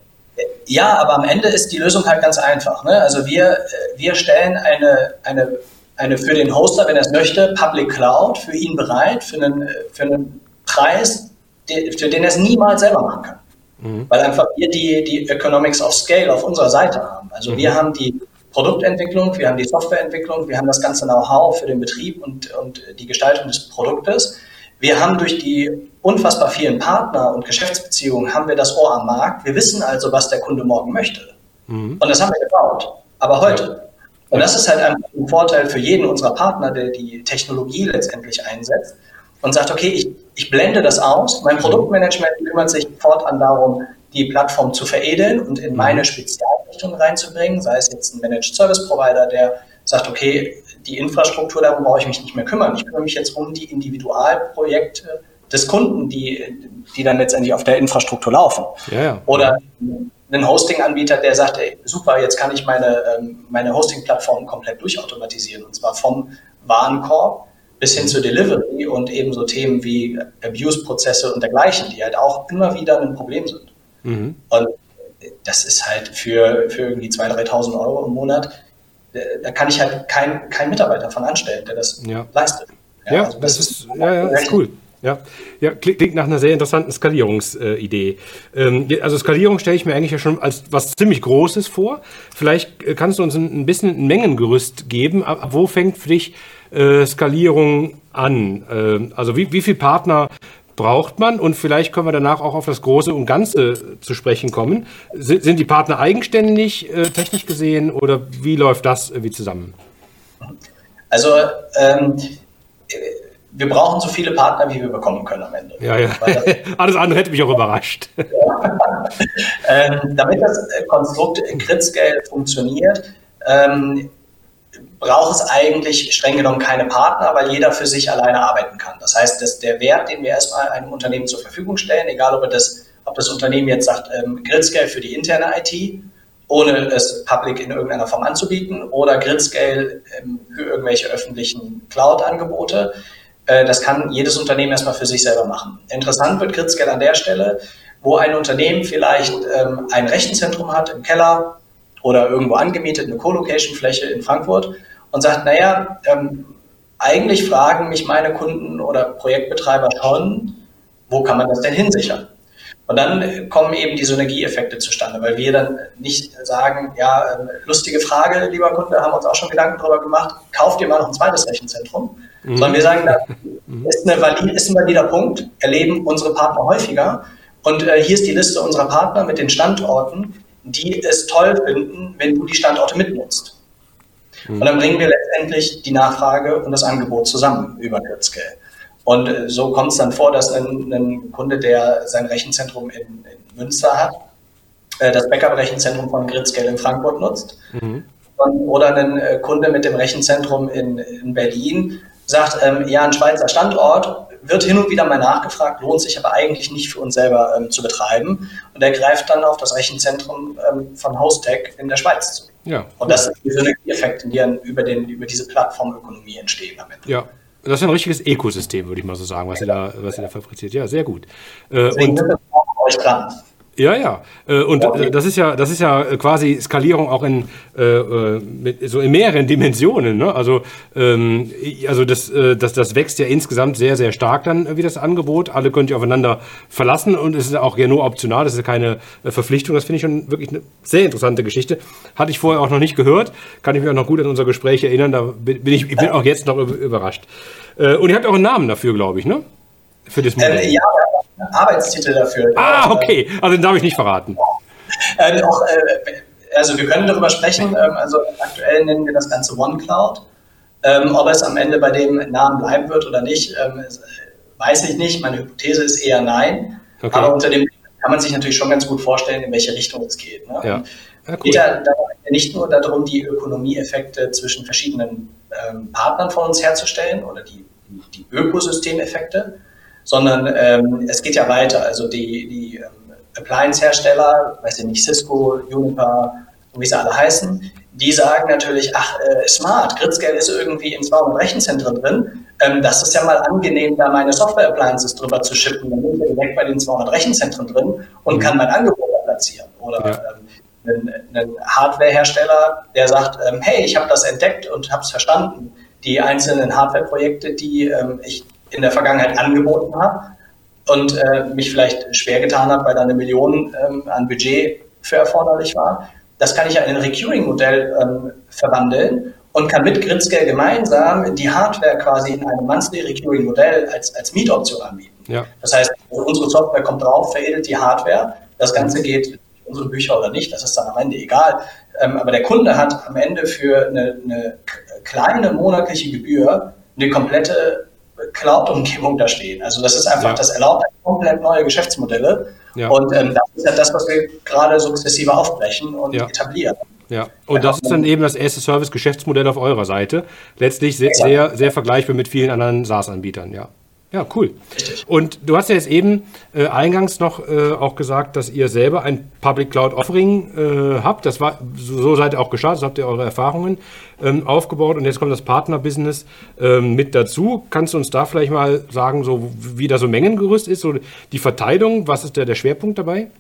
Ja, aber am Ende ist die Lösung halt ganz einfach. Ne? Also wir, wir stellen eine, eine, eine für den Hoster, wenn er es möchte, Public Cloud für ihn bereit, für einen, für einen Preis, für den er es niemals selber machen kann. Mhm. Weil einfach wir die, die Economics of Scale auf unserer Seite haben. Also mhm. wir haben die Produktentwicklung, wir haben die Softwareentwicklung, wir haben das ganze Know-how für den Betrieb und, und die Gestaltung des Produktes. Wir haben durch die unfassbar vielen Partner und Geschäftsbeziehungen haben wir das Ohr am Markt. Wir wissen also, was der Kunde morgen möchte. Mhm. Und das haben wir gebaut. Aber heute. Und das ist halt ein Vorteil für jeden unserer Partner, der die Technologie letztendlich einsetzt und sagt, okay, ich, ich blende das aus. Mein Produktmanagement kümmert sich fortan darum, die Plattform zu veredeln und in meine mhm. Spezialrichtung reinzubringen, sei es jetzt ein Managed Service Provider, der sagt, okay, die Infrastruktur, darum brauche ich mich nicht mehr kümmern. Ich kümmere mich jetzt um die Individualprojekte des Kunden, die, die dann letztendlich auf der Infrastruktur laufen. Ja, ja. Oder einen Hosting-Anbieter, der sagt, ey, super, jetzt kann ich meine, ähm, meine Hosting-Plattform komplett durchautomatisieren. Und zwar vom Warenkorb bis hin zur Delivery und ebenso Themen wie Abuse-Prozesse und dergleichen, die halt auch immer wieder ein Problem sind. Mhm. Und das ist halt für, für irgendwie 2.000, 3.000 Euro im Monat, da kann ich halt keinen kein Mitarbeiter von anstellen, der das ja. leistet. Ja, ja also das, das, ist, ja, ja, ist cool. Ja, ja klingt nach einer sehr interessanten Skalierungsidee. Ähm, also Skalierung stelle ich mir eigentlich ja schon als was ziemlich Großes vor. Vielleicht äh, kannst du uns ein bisschen ein Mengengerüst geben. Ab wo fängt für dich äh, Skalierung an? Äh, also wie, wie viele Partner braucht man? Und vielleicht können wir danach auch auf das Große und Ganze zu sprechen kommen. Sind, sind die Partner eigenständig, äh, technisch gesehen, oder wie läuft das irgendwie zusammen? Also ähm, wir brauchen so viele Partner, wie wir bekommen können am Ende. Ja, ja. Alles andere hätte mich auch überrascht. ähm, damit das Konstrukt Gridscale funktioniert, ähm, braucht es eigentlich streng genommen keine Partner, weil jeder für sich alleine arbeiten kann. Das heißt, dass der Wert, den wir erstmal einem Unternehmen zur Verfügung stellen, egal ob, das, ob das Unternehmen jetzt sagt, ähm, Gridscale für die interne IT, ohne es public in irgendeiner Form anzubieten, oder Gridscale ähm, für irgendwelche öffentlichen Cloud-Angebote, äh, das kann jedes Unternehmen erstmal für sich selber machen. Interessant wird Gridscale an der Stelle, wo ein Unternehmen vielleicht ähm, ein Rechenzentrum hat im Keller oder irgendwo angemietet, eine Co-Location-Fläche in Frankfurt und sagt, naja, ähm, eigentlich fragen mich meine Kunden oder Projektbetreiber schon, wo kann man das denn hinsichern? Und dann kommen eben die Synergieeffekte zustande, weil wir dann nicht sagen, ja, ähm, lustige Frage, lieber Kunde, haben wir uns auch schon Gedanken darüber gemacht, kauft ihr mal noch ein zweites Rechenzentrum, mhm. sondern wir sagen, das ist, eine valid, ist ein valider Punkt, erleben unsere Partner häufiger. Und äh, hier ist die Liste unserer Partner mit den Standorten, die es toll finden, wenn du die Standorte mitnutzt. Mhm. Und dann bringen wir letztendlich die Nachfrage und das Angebot zusammen über Gridscale. Und äh, so kommt es dann vor, dass ein, ein, Kunde, der sein Rechenzentrum in, in Münster hat, äh, das Backup-Rechenzentrum von Gridscale in Frankfurt nutzt. Mhm. Und, oder ein äh, Kunde mit dem Rechenzentrum in, in Berlin sagt, ähm, ja, ein Schweizer Standort wird hin und wieder mal nachgefragt, lohnt sich aber eigentlich nicht für uns selber ähm, zu betreiben. Und er greift dann auf das Rechenzentrum ähm, von Hostech in der Schweiz zu. Ja. Und das sind die Synergieeffekte, die dann über, den, über diese Plattformökonomie entstehen damit. Ja. Das ist ein richtiges Ökosystem, würde ich mal so sagen, was ihr da, was ihr da fabriziert. Ja, sehr gut. Äh, Deswegen und, sind wir euch dran. Ja, ja. Äh, und okay. das ist ja, das ist ja quasi Skalierung auch in äh, äh, so in mehreren Dimensionen. Ne? Also, ähm, also das, das, das wächst ja insgesamt sehr, sehr stark dann wie das Angebot. Alle könnt ihr aufeinander verlassen und es ist auch ja nur optional. Das ist ja keine Verpflichtung. Das finde ich schon wirklich eine sehr interessante Geschichte. Hatte ich vorher auch noch nicht gehört. Kann ich mich auch noch gut an unser Gespräch erinnern. Da bin ich, ich bin auch jetzt noch überrascht. Und ihr habt auch einen Namen dafür, glaube ich, ne? Für das Modell. Ähm, ja, Arbeitstitel dafür. Ah, okay. Also den darf ich nicht verraten. Äh, auch, äh, also wir können darüber sprechen. Ähm, also aktuell nennen wir das Ganze OneCloud. Ähm, ob es am Ende bei dem Namen bleiben wird oder nicht, ähm, weiß ich nicht. Meine Hypothese ist eher nein. Okay. Aber unter dem kann man sich natürlich schon ganz gut vorstellen, in welche Richtung es geht. Ne? Ja. Ja, cool. geht ja nicht nur darum, die Ökonomieeffekte zwischen verschiedenen ähm, Partnern von uns herzustellen oder die, die Ökosystemeffekte, sondern ähm, es geht ja weiter. Also die, die ähm, Appliance-Hersteller, weiß ich nicht, Cisco, Juniper, wie sie alle heißen, die sagen natürlich, ach, äh, smart, Gridscale ist irgendwie in 200 Rechenzentren drin. Ähm, das ist ja mal angenehm, da meine Software-Appliances drüber zu schippen. Dann bin ich direkt bei den 200 Rechenzentren drin und mhm. kann mein Angebot platzieren. Oder ja. ähm, ein, ein Hardware-Hersteller, der sagt, ähm, hey, ich habe das entdeckt und habe es verstanden. Die einzelnen Hardware-Projekte, die ähm, ich in der Vergangenheit angeboten habe und äh, mich vielleicht schwer getan habe, weil da eine Million ähm, an Budget für erforderlich war. Das kann ich ja in ein Recurring-Modell ähm, verwandeln und kann mit Gridscale gemeinsam die Hardware quasi in einem Monthly Recurring Modell als, als Mietoption anbieten. Ja. Das heißt, unsere Software kommt drauf, veredelt die Hardware. Das Ganze geht unsere Bücher oder nicht, das ist dann am Ende egal. Ähm, aber der Kunde hat am Ende für eine, eine kleine monatliche Gebühr eine komplette Cloud-Umgebung da stehen. Also das ist einfach, ja. das erlaubt komplett neue Geschäftsmodelle. Ja. Und ähm, das ist ja das, was wir gerade sukzessive aufbrechen und ja. etablieren. Ja, und das ist dann eben das erste Service-Geschäftsmodell auf eurer Seite. Letztlich sehr, sehr, sehr vergleichbar mit vielen anderen SaaS-Anbietern, ja. Ja, cool. Und du hast ja jetzt eben äh, eingangs noch äh, auch gesagt, dass ihr selber ein Public Cloud Offering äh, habt. Das war, so seid ihr auch gestartet, so habt ihr eure Erfahrungen ähm, aufgebaut und jetzt kommt das Partner-Business ähm, mit dazu. Kannst du uns da vielleicht mal sagen, so wie da so Mengengerüst ist, so die Verteilung, was ist der, der Schwerpunkt dabei?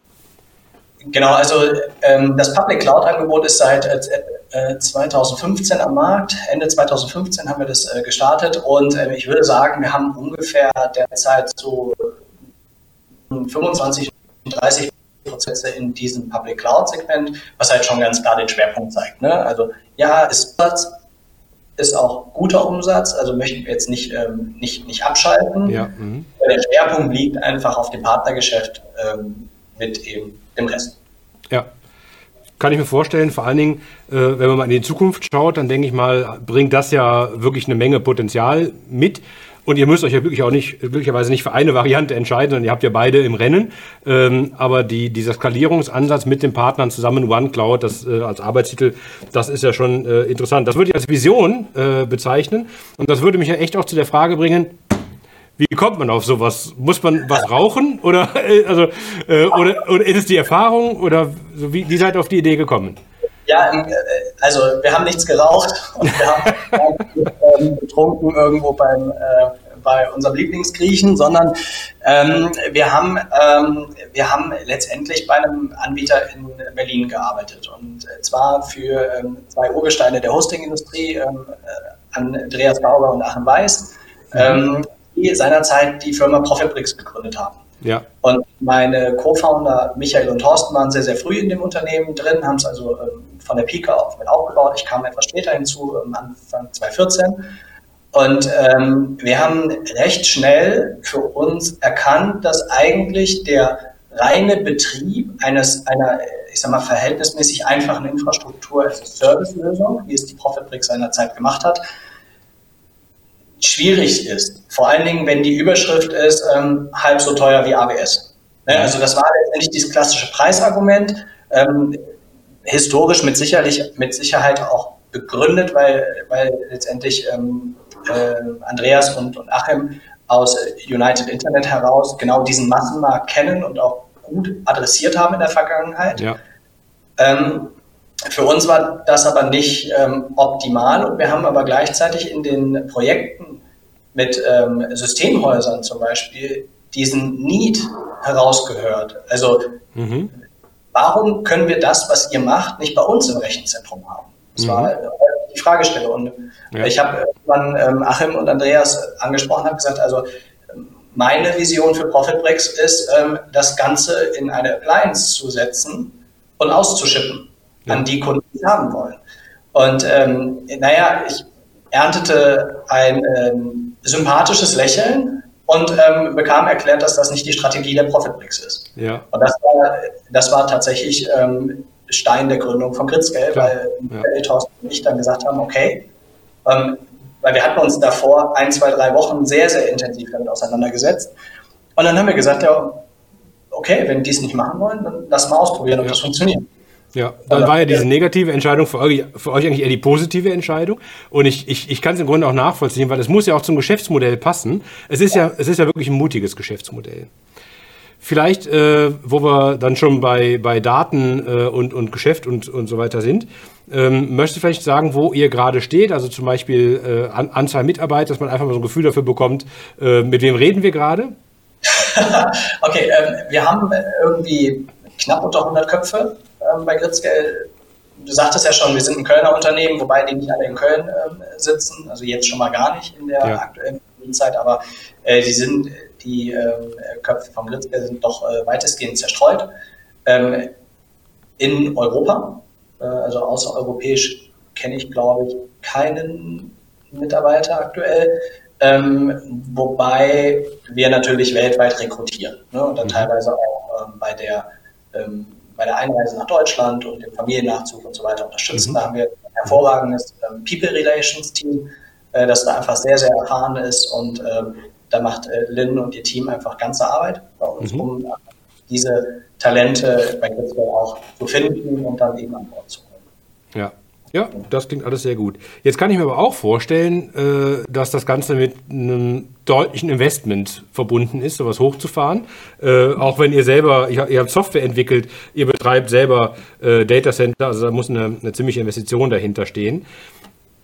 Genau, also ähm, das Public Cloud Angebot ist seit äh, 2015 am Markt. Ende 2015 haben wir das äh, gestartet und äh, ich würde sagen, wir haben ungefähr derzeit so 25, 30 Prozesse in diesem Public Cloud Segment, was halt schon ganz klar den Schwerpunkt zeigt. Ne? Also ja, ist ist auch guter Umsatz, also möchten wir jetzt nicht, ähm, nicht, nicht abschalten. Ja, mhm. Der Schwerpunkt liegt einfach auf dem Partnergeschäft ähm, mit eben dem Rest. Ja, kann ich mir vorstellen, vor allen Dingen, äh, wenn man mal in die Zukunft schaut, dann denke ich mal, bringt das ja wirklich eine Menge Potenzial mit. Und ihr müsst euch ja wirklich auch nicht, glücklicherweise nicht für eine Variante entscheiden, sondern ihr habt ja beide im Rennen. Ähm, aber die, dieser Skalierungsansatz mit den Partnern zusammen, OneCloud, das äh, als Arbeitstitel, das ist ja schon äh, interessant. Das würde ich als Vision äh, bezeichnen. Und das würde mich ja echt auch zu der Frage bringen, wie kommt man auf sowas? Muss man was rauchen? Oder, äh, also, äh, oder, oder ist es die Erfahrung? Oder wie, wie seid ihr auf die Idee gekommen? Ja, äh, also wir haben nichts geraucht und wir haben ähm, getrunken irgendwo beim, äh, bei unserem Lieblingsgriechen, sondern ähm, wir, haben, ähm, wir haben letztendlich bei einem Anbieter in Berlin gearbeitet. Und zwar für ähm, zwei Urgesteine der Hostingindustrie, ähm, äh, Andreas Bauer und Achim Weiß. Mhm. Die seinerzeit die Firma Profitbricks gegründet haben. Ja. Und meine Co-Founder Michael und Thorsten waren sehr, sehr früh in dem Unternehmen drin, haben es also ähm, von der Pika auf mit aufgebaut. Ich kam etwas später hinzu, ähm, Anfang 2014. Und ähm, wir haben recht schnell für uns erkannt, dass eigentlich der reine Betrieb eines, einer, ich sag mal, verhältnismäßig einfachen Infrastruktur als Servicelösung, wie es die Profitbrick seinerzeit gemacht hat, schwierig ist. Vor allen Dingen, wenn die Überschrift ist, ähm, halb so teuer wie AWS. Ne? Also das war letztendlich dieses klassische Preisargument, ähm, historisch mit, sicherlich, mit Sicherheit auch begründet, weil, weil letztendlich ähm, äh, Andreas und, und Achim aus United Internet heraus genau diesen Massenmarkt kennen und auch gut adressiert haben in der Vergangenheit. Ja. Ähm, für uns war das aber nicht ähm, optimal und wir haben aber gleichzeitig in den Projekten mit ähm, Systemhäusern zum Beispiel diesen Need herausgehört. Also mhm. warum können wir das, was ihr macht, nicht bei uns im Rechenzentrum haben? Das mhm. war die Fragestellung. Und ja. ich habe irgendwann ähm, Achim und Andreas angesprochen, habe gesagt, also meine Vision für ProfitBreaks ist, ähm, das Ganze in eine Appliance zu setzen und auszuschippen ja. an die Kunden, die es haben wollen. Und ähm, naja, ich erntete ein ähm, sympathisches Lächeln und ähm, bekam erklärt, dass das nicht die Strategie der ProfitBricks ist. Ja. Und das war, das war tatsächlich ähm, Stein der Gründung von Gritzgeld, weil ja. Thorsten und ich dann gesagt haben, okay, ähm, weil wir hatten uns davor ein, zwei, drei Wochen sehr, sehr intensiv damit auseinandergesetzt. Und dann haben wir gesagt, ja, okay, wenn die es nicht machen wollen, dann lass mal ausprobieren, ob ja. das funktioniert. Ja, dann war ja diese negative Entscheidung für euch, für euch eigentlich eher die positive Entscheidung. Und ich, ich, ich kann es im Grunde auch nachvollziehen, weil es muss ja auch zum Geschäftsmodell passen. Es ist ja, es ist ja wirklich ein mutiges Geschäftsmodell. Vielleicht, äh, wo wir dann schon bei, bei Daten äh, und, und Geschäft und, und so weiter sind, ähm, möchtest du vielleicht sagen, wo ihr gerade steht? Also zum Beispiel äh, An Anzahl Mitarbeiter, dass man einfach mal so ein Gefühl dafür bekommt, äh, mit wem reden wir gerade? okay, ähm, wir haben irgendwie knapp unter 100 Köpfe ähm, bei Gritzke. Du sagtest ja schon, wir sind ein Kölner Unternehmen, wobei die nicht alle in Köln ähm, sitzen, also jetzt schon mal gar nicht in der ja. aktuellen Zeit, aber äh, die sind, die ähm, Köpfe von Gritzke sind doch äh, weitestgehend zerstreut. Ähm, in Europa, äh, also außereuropäisch kenne ich, glaube ich, keinen Mitarbeiter aktuell. Ähm, wobei wir natürlich weltweit rekrutieren ne? und dann mhm. teilweise auch ähm, bei der ähm, bei der Einreise nach Deutschland und dem Familiennachzug und so weiter unterstützen. Mhm. Da haben wir ein hervorragendes ähm, People Relations Team, äh, das da einfach sehr, sehr erfahren ist und ähm, da macht äh, Lynn und ihr Team einfach ganze Arbeit bei uns, mhm. um diese Talente bei Gritzwell auch zu finden und dann eben an Bord zu holen. Ja. Ja, das klingt alles sehr gut. Jetzt kann ich mir aber auch vorstellen, äh, dass das Ganze mit einem deutlichen Investment verbunden ist, sowas hochzufahren. Äh, auch wenn ihr selber, ihr, habt Software entwickelt, ihr betreibt selber äh, Data Center, also da muss eine, eine ziemliche Investition dahinter stehen.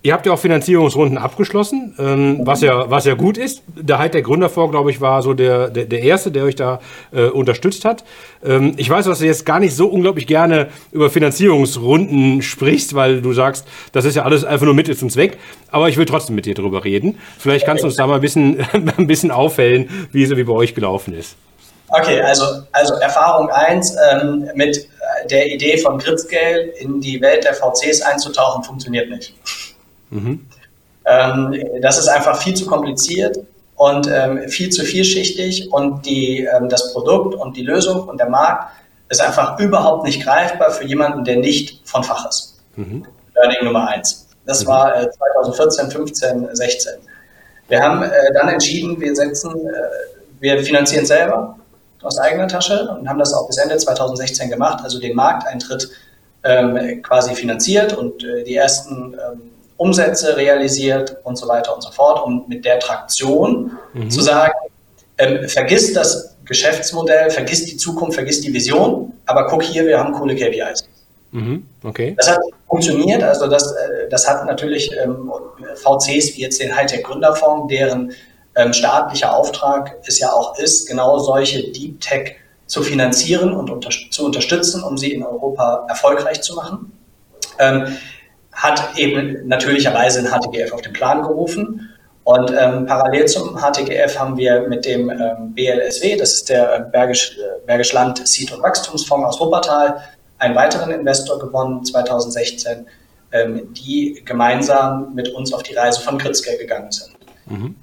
Ihr habt ja auch Finanzierungsrunden abgeschlossen, ähm, was, ja, was ja gut ist. Der Halt der Gründerfonds, glaube ich, war so der, der, der Erste, der euch da äh, unterstützt hat. Ähm, ich weiß, dass du jetzt gar nicht so unglaublich gerne über Finanzierungsrunden sprichst, weil du sagst, das ist ja alles einfach nur Mittel zum Zweck. Aber ich will trotzdem mit dir drüber reden. Vielleicht kannst du uns da mal ein bisschen, ein bisschen aufhellen, wie es wie bei euch gelaufen ist. Okay, also, also Erfahrung 1, ähm, mit der Idee von Gritzgeld in die Welt der VCs einzutauchen, funktioniert nicht. Mhm. Ähm, das ist einfach viel zu kompliziert und ähm, viel zu vielschichtig und die, ähm, das Produkt und die Lösung und der Markt ist einfach überhaupt nicht greifbar für jemanden, der nicht von Fach ist. Mhm. Learning Nummer eins. Das mhm. war äh, 2014, 15, 16. Wir haben äh, dann entschieden, wir setzen, äh, wir finanzieren selber aus eigener Tasche und haben das auch bis Ende 2016 gemacht, also den Markteintritt ähm, quasi finanziert und äh, die ersten ähm, Umsätze realisiert und so weiter und so fort, um mit der Traktion mhm. zu sagen, ähm, vergiss das Geschäftsmodell, vergiss die Zukunft, vergiss die Vision, aber guck hier, wir haben coole KPIs. Mhm. Okay. Das hat funktioniert, also das, äh, das hat natürlich ähm, VCs wie jetzt den Hightech Gründerfonds, deren ähm, staatlicher Auftrag es ja auch ist, genau solche Deep Tech zu finanzieren und unter zu unterstützen, um sie in Europa erfolgreich zu machen. Ähm, hat eben natürlicherweise ein HTGF auf den Plan gerufen. Und ähm, parallel zum HTGF haben wir mit dem ähm, BLSW, das ist der äh, Bergisch, äh, Bergisch Land Seed- und Wachstumsfonds aus Wuppertal, einen weiteren Investor gewonnen 2016, ähm, die gemeinsam mit uns auf die Reise von Kritzke gegangen sind. Mhm.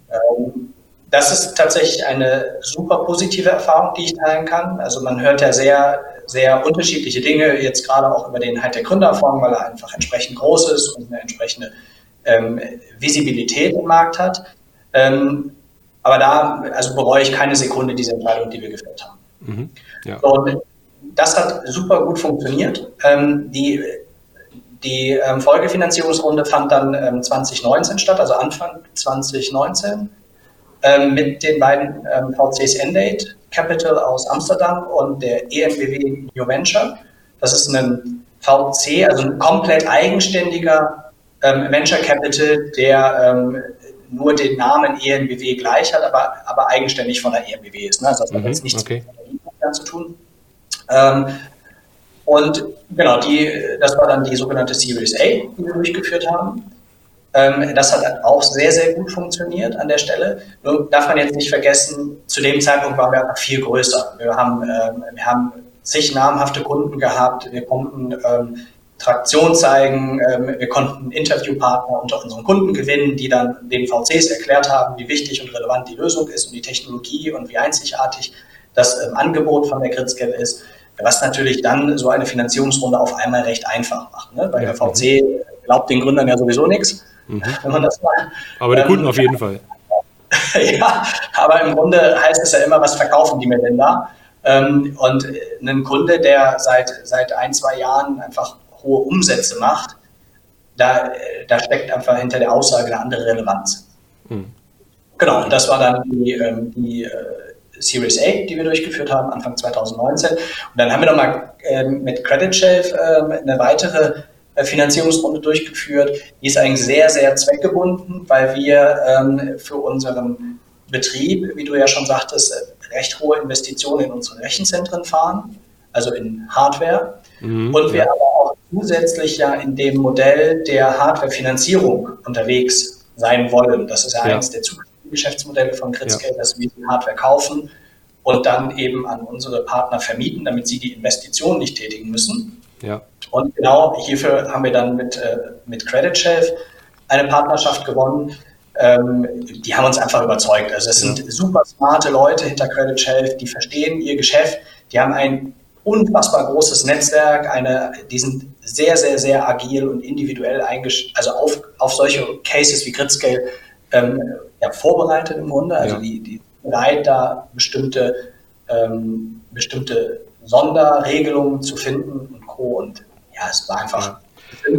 Ähm, das ist tatsächlich eine super positive Erfahrung, die ich teilen kann. Also man hört ja sehr, sehr unterschiedliche Dinge, jetzt gerade auch über den Hightech Gründerfonds, weil er einfach entsprechend groß ist und eine entsprechende ähm, Visibilität im Markt hat. Ähm, aber da also bereue ich keine Sekunde diese Entscheidung, die wir gefällt haben. Mhm, ja. Und das hat super gut funktioniert. Ähm, die die ähm, Folgefinanzierungsrunde fand dann ähm, 2019 statt, also Anfang 2019, ähm, mit den beiden ähm, VCs Endate Capital aus Amsterdam und der ENBW New Venture. Das ist ein VC, also ein komplett eigenständiger ähm, Venture Capital, der ähm, nur den Namen ENBW gleich hat, aber, aber eigenständig von der ENBW ist. Ne? Also das hat mhm, jetzt nichts okay. mit der zu tun. Ähm, und genau, die, das war dann die sogenannte Series A, die wir durchgeführt haben. Ähm, das hat auch sehr, sehr gut funktioniert an der Stelle. Nur darf man jetzt nicht vergessen, zu dem Zeitpunkt waren wir einfach viel größer. Wir haben, ähm, wir haben zig namhafte Kunden gehabt. Wir konnten ähm, Traktion zeigen. Wir konnten Interviewpartner unter unseren Kunden gewinnen, die dann den VCs erklärt haben, wie wichtig und relevant die Lösung ist und die Technologie und wie einzigartig das Angebot von der Gridscale ist. Was natürlich dann so eine Finanzierungsrunde auf einmal recht einfach macht. Ne? Weil der VC glaubt den Gründern ja sowieso nichts, mhm. wenn man das mal. Aber die Kunden ähm, auf jeden Fall. ja, aber im Grunde heißt es ja immer, was verkaufen die mir denn da? Ähm, und ein Kunde, der seit, seit ein, zwei Jahren einfach hohe Umsätze macht, da, da steckt einfach hinter der Aussage eine andere Relevanz. Mhm. Genau, und das war dann die, ähm, die äh, Series A, die wir durchgeführt haben, Anfang 2019. Und dann haben wir nochmal ähm, mit Credit Shelf ähm, eine weitere Finanzierungsrunde durchgeführt. Die ist eigentlich sehr, sehr zweckgebunden, weil wir ähm, für unseren Betrieb, wie du ja schon sagtest, äh, recht hohe Investitionen in unsere Rechenzentren fahren, also in Hardware. Mhm, und wir ja. aber auch zusätzlich ja in dem Modell der Hardware-Finanzierung unterwegs sein wollen. Das ist ja, ja. eines der zukünftigen Geschäftsmodelle von Gridscale, ja. dass wir die Hardware kaufen und dann eben an unsere Partner vermieten, damit sie die Investitionen nicht tätigen müssen. Ja. Und genau hierfür haben wir dann mit, äh, mit Credit Shelf eine Partnerschaft gewonnen. Ähm, die haben uns einfach überzeugt. Also es sind super smarte Leute hinter Credit Shelf, die verstehen ihr Geschäft, die haben ein unfassbar großes Netzwerk, eine, die sind sehr, sehr, sehr agil und individuell eingesch also auf, auf solche Cases wie Gridscale ähm, ja, vorbereitet im Grunde. Also ja. die, die bereit, da bestimmte, ähm, bestimmte Sonderregelungen zu finden und Co. Und ja, es war einfach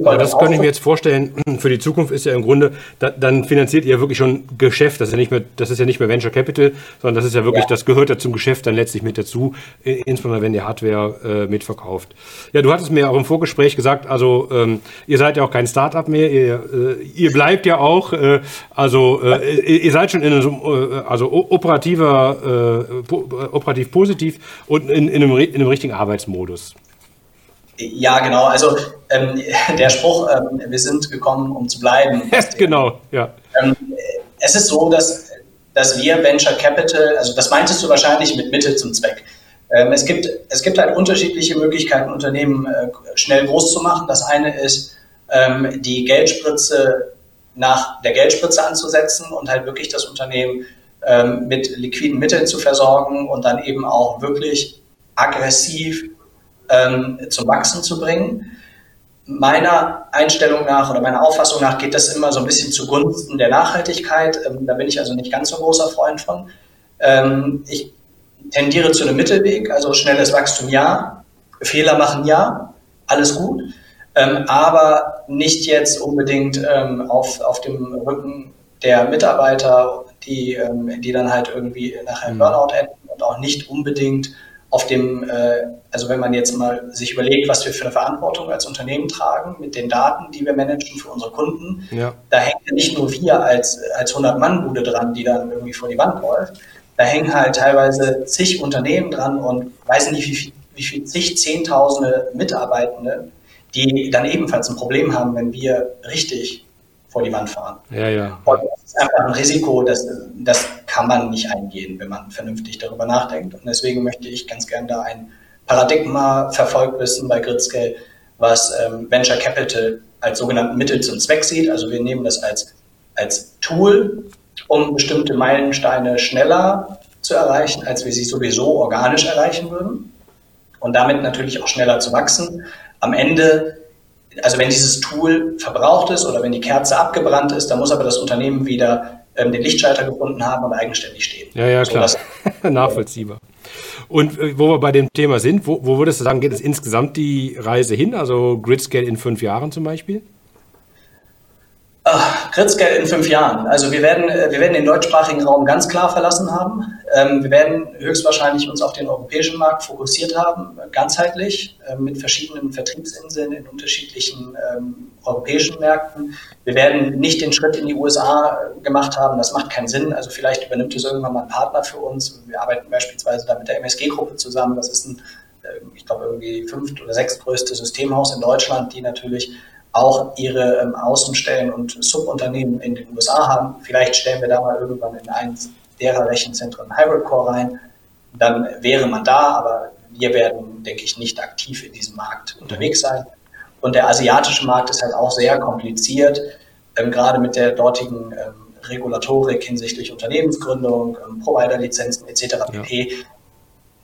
aber das könnte ich mir jetzt vorstellen, für die Zukunft ist ja im Grunde, da, dann finanziert ihr wirklich schon Geschäft. Das ist ja nicht mehr, das ist ja nicht mehr Venture Capital, sondern das ist ja wirklich, ja. das gehört ja zum Geschäft dann letztlich mit dazu, insbesondere wenn ihr Hardware äh, mitverkauft. Ja, du hattest mir auch im Vorgespräch gesagt, also ähm, ihr seid ja auch kein Startup mehr, ihr, äh, ihr bleibt ja auch, äh, also äh, ihr seid schon in einem, äh, also operativer, äh, operativ positiv und in, in, einem, in einem richtigen Arbeitsmodus. Ja, genau. Also ähm, der Spruch, ähm, wir sind gekommen, um zu bleiben. genau, ja. Ähm, es ist so, dass, dass wir Venture Capital, also das meintest du wahrscheinlich mit Mittel zum Zweck. Ähm, es, gibt, es gibt halt unterschiedliche Möglichkeiten, Unternehmen äh, schnell groß zu machen. Das eine ist, ähm, die Geldspritze nach der Geldspritze anzusetzen und halt wirklich das Unternehmen ähm, mit liquiden Mitteln zu versorgen und dann eben auch wirklich aggressiv ähm, zum Wachsen zu bringen. Meiner Einstellung nach oder meiner Auffassung nach geht das immer so ein bisschen zugunsten der Nachhaltigkeit. Ähm, da bin ich also nicht ganz so großer Freund von. Ähm, ich tendiere zu einem Mittelweg, also schnelles Wachstum ja, Fehler machen ja, alles gut, ähm, aber nicht jetzt unbedingt ähm, auf, auf dem Rücken der Mitarbeiter, die, ähm, die dann halt irgendwie nachher im mhm. Burnout enden und auch nicht unbedingt auf dem, äh, also wenn man jetzt mal sich überlegt, was wir für eine Verantwortung als Unternehmen tragen mit den Daten, die wir managen für unsere Kunden, ja. da hängt ja nicht nur wir als, als 100-Mann-Bude dran, die dann irgendwie vor die Wand läuft, da hängen halt teilweise zig Unternehmen dran und weiß nicht, wie viel, wie viel zig, zehntausende Mitarbeitende, die dann ebenfalls ein Problem haben, wenn wir richtig vor die Wand fahren. Ja, ja. Und das ist einfach ein Risiko, das, das kann man nicht eingehen, wenn man vernünftig darüber nachdenkt. Und deswegen möchte ich ganz gern da ein Paradigma verfolgt wissen bei Gridscale, was ähm, Venture Capital als sogenannten Mittel zum Zweck sieht. Also wir nehmen das als, als Tool, um bestimmte Meilensteine schneller zu erreichen, als wir sie sowieso organisch erreichen würden. Und damit natürlich auch schneller zu wachsen. Am Ende also wenn dieses Tool verbraucht ist oder wenn die Kerze abgebrannt ist, dann muss aber das Unternehmen wieder ähm, den Lichtschalter gefunden haben und eigenständig stehen. Ja, ja, klar. So, Nachvollziehbar. Und äh, wo wir bei dem Thema sind, wo, wo würdest du sagen, geht es insgesamt die Reise hin? Also Gridscale in fünf Jahren zum Beispiel? Gritzke in fünf Jahren. Also wir werden, äh, wir werden den deutschsprachigen Raum ganz klar verlassen haben. Ähm, wir werden höchstwahrscheinlich uns auf den europäischen Markt fokussiert haben, ganzheitlich, äh, mit verschiedenen Vertriebsinseln in unterschiedlichen ähm, europäischen Märkten. Wir werden nicht den Schritt in die USA äh, gemacht haben. Das macht keinen Sinn. Also vielleicht übernimmt es irgendwann mal ein Partner für uns. Wir arbeiten beispielsweise da mit der MSG-Gruppe zusammen. Das ist ein, ich glaube, irgendwie fünft oder sechstgrößte Systemhaus in Deutschland, die natürlich auch ihre ähm, Außenstellen und Subunternehmen in den USA haben. Vielleicht stellen wir da mal irgendwann in eins derer Rechenzentren Hybrid Core rein. Dann wäre man da, aber wir werden, denke ich, nicht aktiv in diesem Markt unterwegs sein. Und der asiatische Markt ist halt auch sehr kompliziert, ähm, gerade mit der dortigen ähm, Regulatorik hinsichtlich Unternehmensgründung, ähm, Providerlizenzen etc. pp. Ja.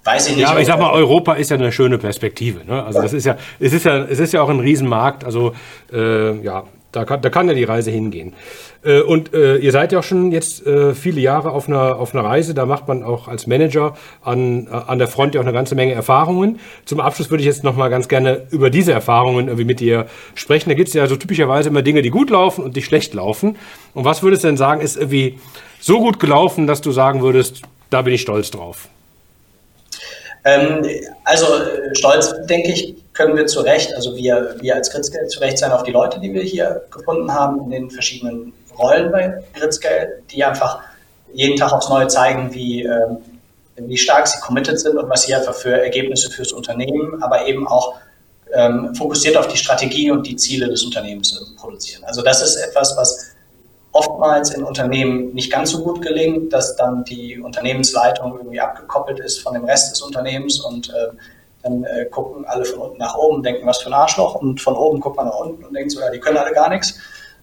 Weiß ich nicht. Ja, aber ich sag mal, Europa ist ja eine schöne Perspektive. Ne? Also das ist ja, es ist ja, es ist ja auch ein Riesenmarkt. Also äh, ja, da kann, da kann ja die Reise hingehen. Äh, und äh, ihr seid ja auch schon jetzt äh, viele Jahre auf einer, auf einer Reise. Da macht man auch als Manager an, äh, an der Front ja auch eine ganze Menge Erfahrungen. Zum Abschluss würde ich jetzt noch mal ganz gerne über diese Erfahrungen irgendwie mit dir sprechen. Da gibt es ja so typischerweise immer Dinge, die gut laufen und die schlecht laufen. Und was würdest du denn sagen, ist irgendwie so gut gelaufen, dass du sagen würdest, da bin ich stolz drauf? Ähm, also stolz, denke ich, können wir zu Recht, also wir, wir als Gritzgeld zu Recht sein auf die Leute, die wir hier gefunden haben in den verschiedenen Rollen bei Gritzgeld, die einfach jeden Tag aufs Neue zeigen, wie, ähm, wie stark sie committed sind und was sie einfach für Ergebnisse fürs Unternehmen, aber eben auch ähm, fokussiert auf die Strategie und die Ziele des Unternehmens produzieren. Also das ist etwas, was oftmals in Unternehmen nicht ganz so gut gelingt, dass dann die Unternehmensleitung irgendwie abgekoppelt ist von dem Rest des Unternehmens und äh, dann äh, gucken alle von unten nach oben, denken, was für ein Arschloch und von oben guckt man nach unten und denkt so, ja, die können alle gar nichts.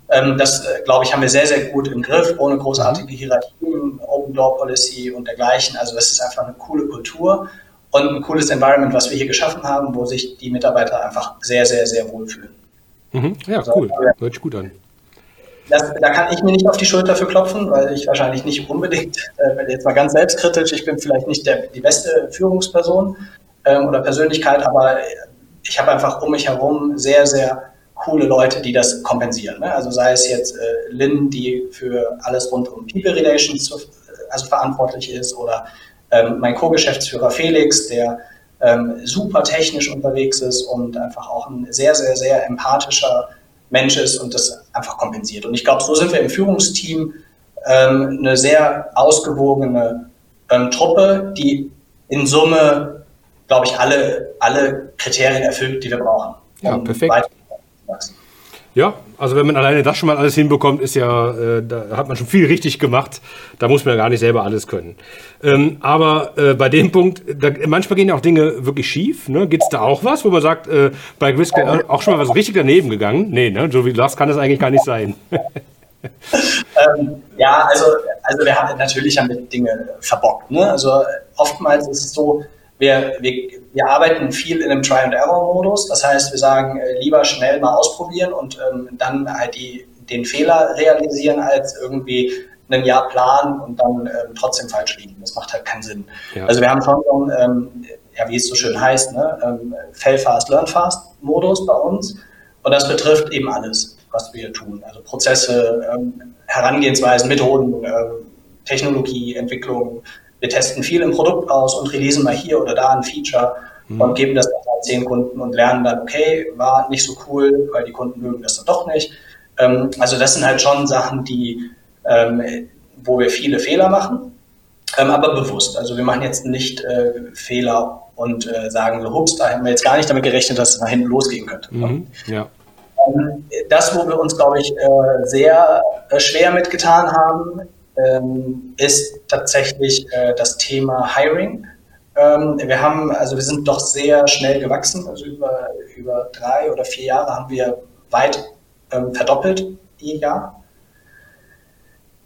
Ähm, das, äh, glaube ich, haben wir sehr, sehr gut im Griff, ohne großartige Hierarchien, Open Door Policy und dergleichen. Also das ist einfach eine coole Kultur und ein cooles Environment, was wir hier geschaffen haben, wo sich die Mitarbeiter einfach sehr, sehr, sehr wohlfühlen. Mhm. Ja, also, cool. Hört sich gut an. Das, da kann ich mir nicht auf die Schulter für klopfen, weil ich wahrscheinlich nicht unbedingt, äh, jetzt mal ganz selbstkritisch, ich bin vielleicht nicht der, die beste Führungsperson ähm, oder Persönlichkeit, aber ich habe einfach um mich herum sehr, sehr coole Leute, die das kompensieren. Ne? Also sei es jetzt äh, Lynn, die für alles rund um People Relations zu, also verantwortlich ist, oder ähm, mein Co-Geschäftsführer Felix, der ähm, super technisch unterwegs ist und einfach auch ein sehr, sehr, sehr empathischer Mensch ist und das einfach kompensiert. Und ich glaube, so sind wir im Führungsteam ähm, eine sehr ausgewogene ähm, Truppe, die in Summe, glaube ich, alle, alle Kriterien erfüllt, die wir brauchen. Um ja, perfekt. Ja, also wenn man alleine das schon mal alles hinbekommt, ist ja, äh, da hat man schon viel richtig gemacht. Da muss man ja gar nicht selber alles können. Ähm, aber äh, bei dem Punkt, da, manchmal gehen ja auch Dinge wirklich schief. Ne? Gibt es da auch was, wo man sagt, äh, bei Griskel auch schon mal was richtig daneben gegangen? Nee, ne? so wie das kann das eigentlich gar nicht sein. ähm, ja, also, also wir haben natürlich haben wir Dinge verbockt. Ne? Also oftmals ist es so, wir, wir, wir arbeiten viel in einem Try-and-Error-Modus. Das heißt, wir sagen, äh, lieber schnell mal ausprobieren und ähm, dann halt die, den Fehler realisieren, als irgendwie ein Jahr planen und dann ähm, trotzdem falsch liegen. Das macht halt keinen Sinn. Ja. Also wir haben schon so einen, ähm, ja, wie es so schön heißt, ne, ähm, Fail fast, learn fast Modus bei uns. Und das betrifft eben alles, was wir tun. Also Prozesse, ähm, Herangehensweisen, Methoden, Technologie, Entwicklung, wir testen viel im Produkt aus und releasen mal hier oder da ein Feature mhm. und geben das dann zehn Kunden und lernen dann, okay, war nicht so cool, weil die Kunden mögen das dann doch nicht. Ähm, also das sind halt schon Sachen, die, ähm, wo wir viele Fehler machen, ähm, aber bewusst. Also wir machen jetzt nicht äh, Fehler und äh, sagen so, hups, da hätten wir jetzt gar nicht damit gerechnet, dass es nach hinten losgehen könnte. Mhm. Ja. Ähm, das, wo wir uns, glaube ich, äh, sehr äh, schwer mitgetan haben, ähm, ist tatsächlich äh, das Thema Hiring. Ähm, wir haben, also wir sind doch sehr schnell gewachsen, also über, über drei oder vier Jahre haben wir weit verdoppelt je Jahr.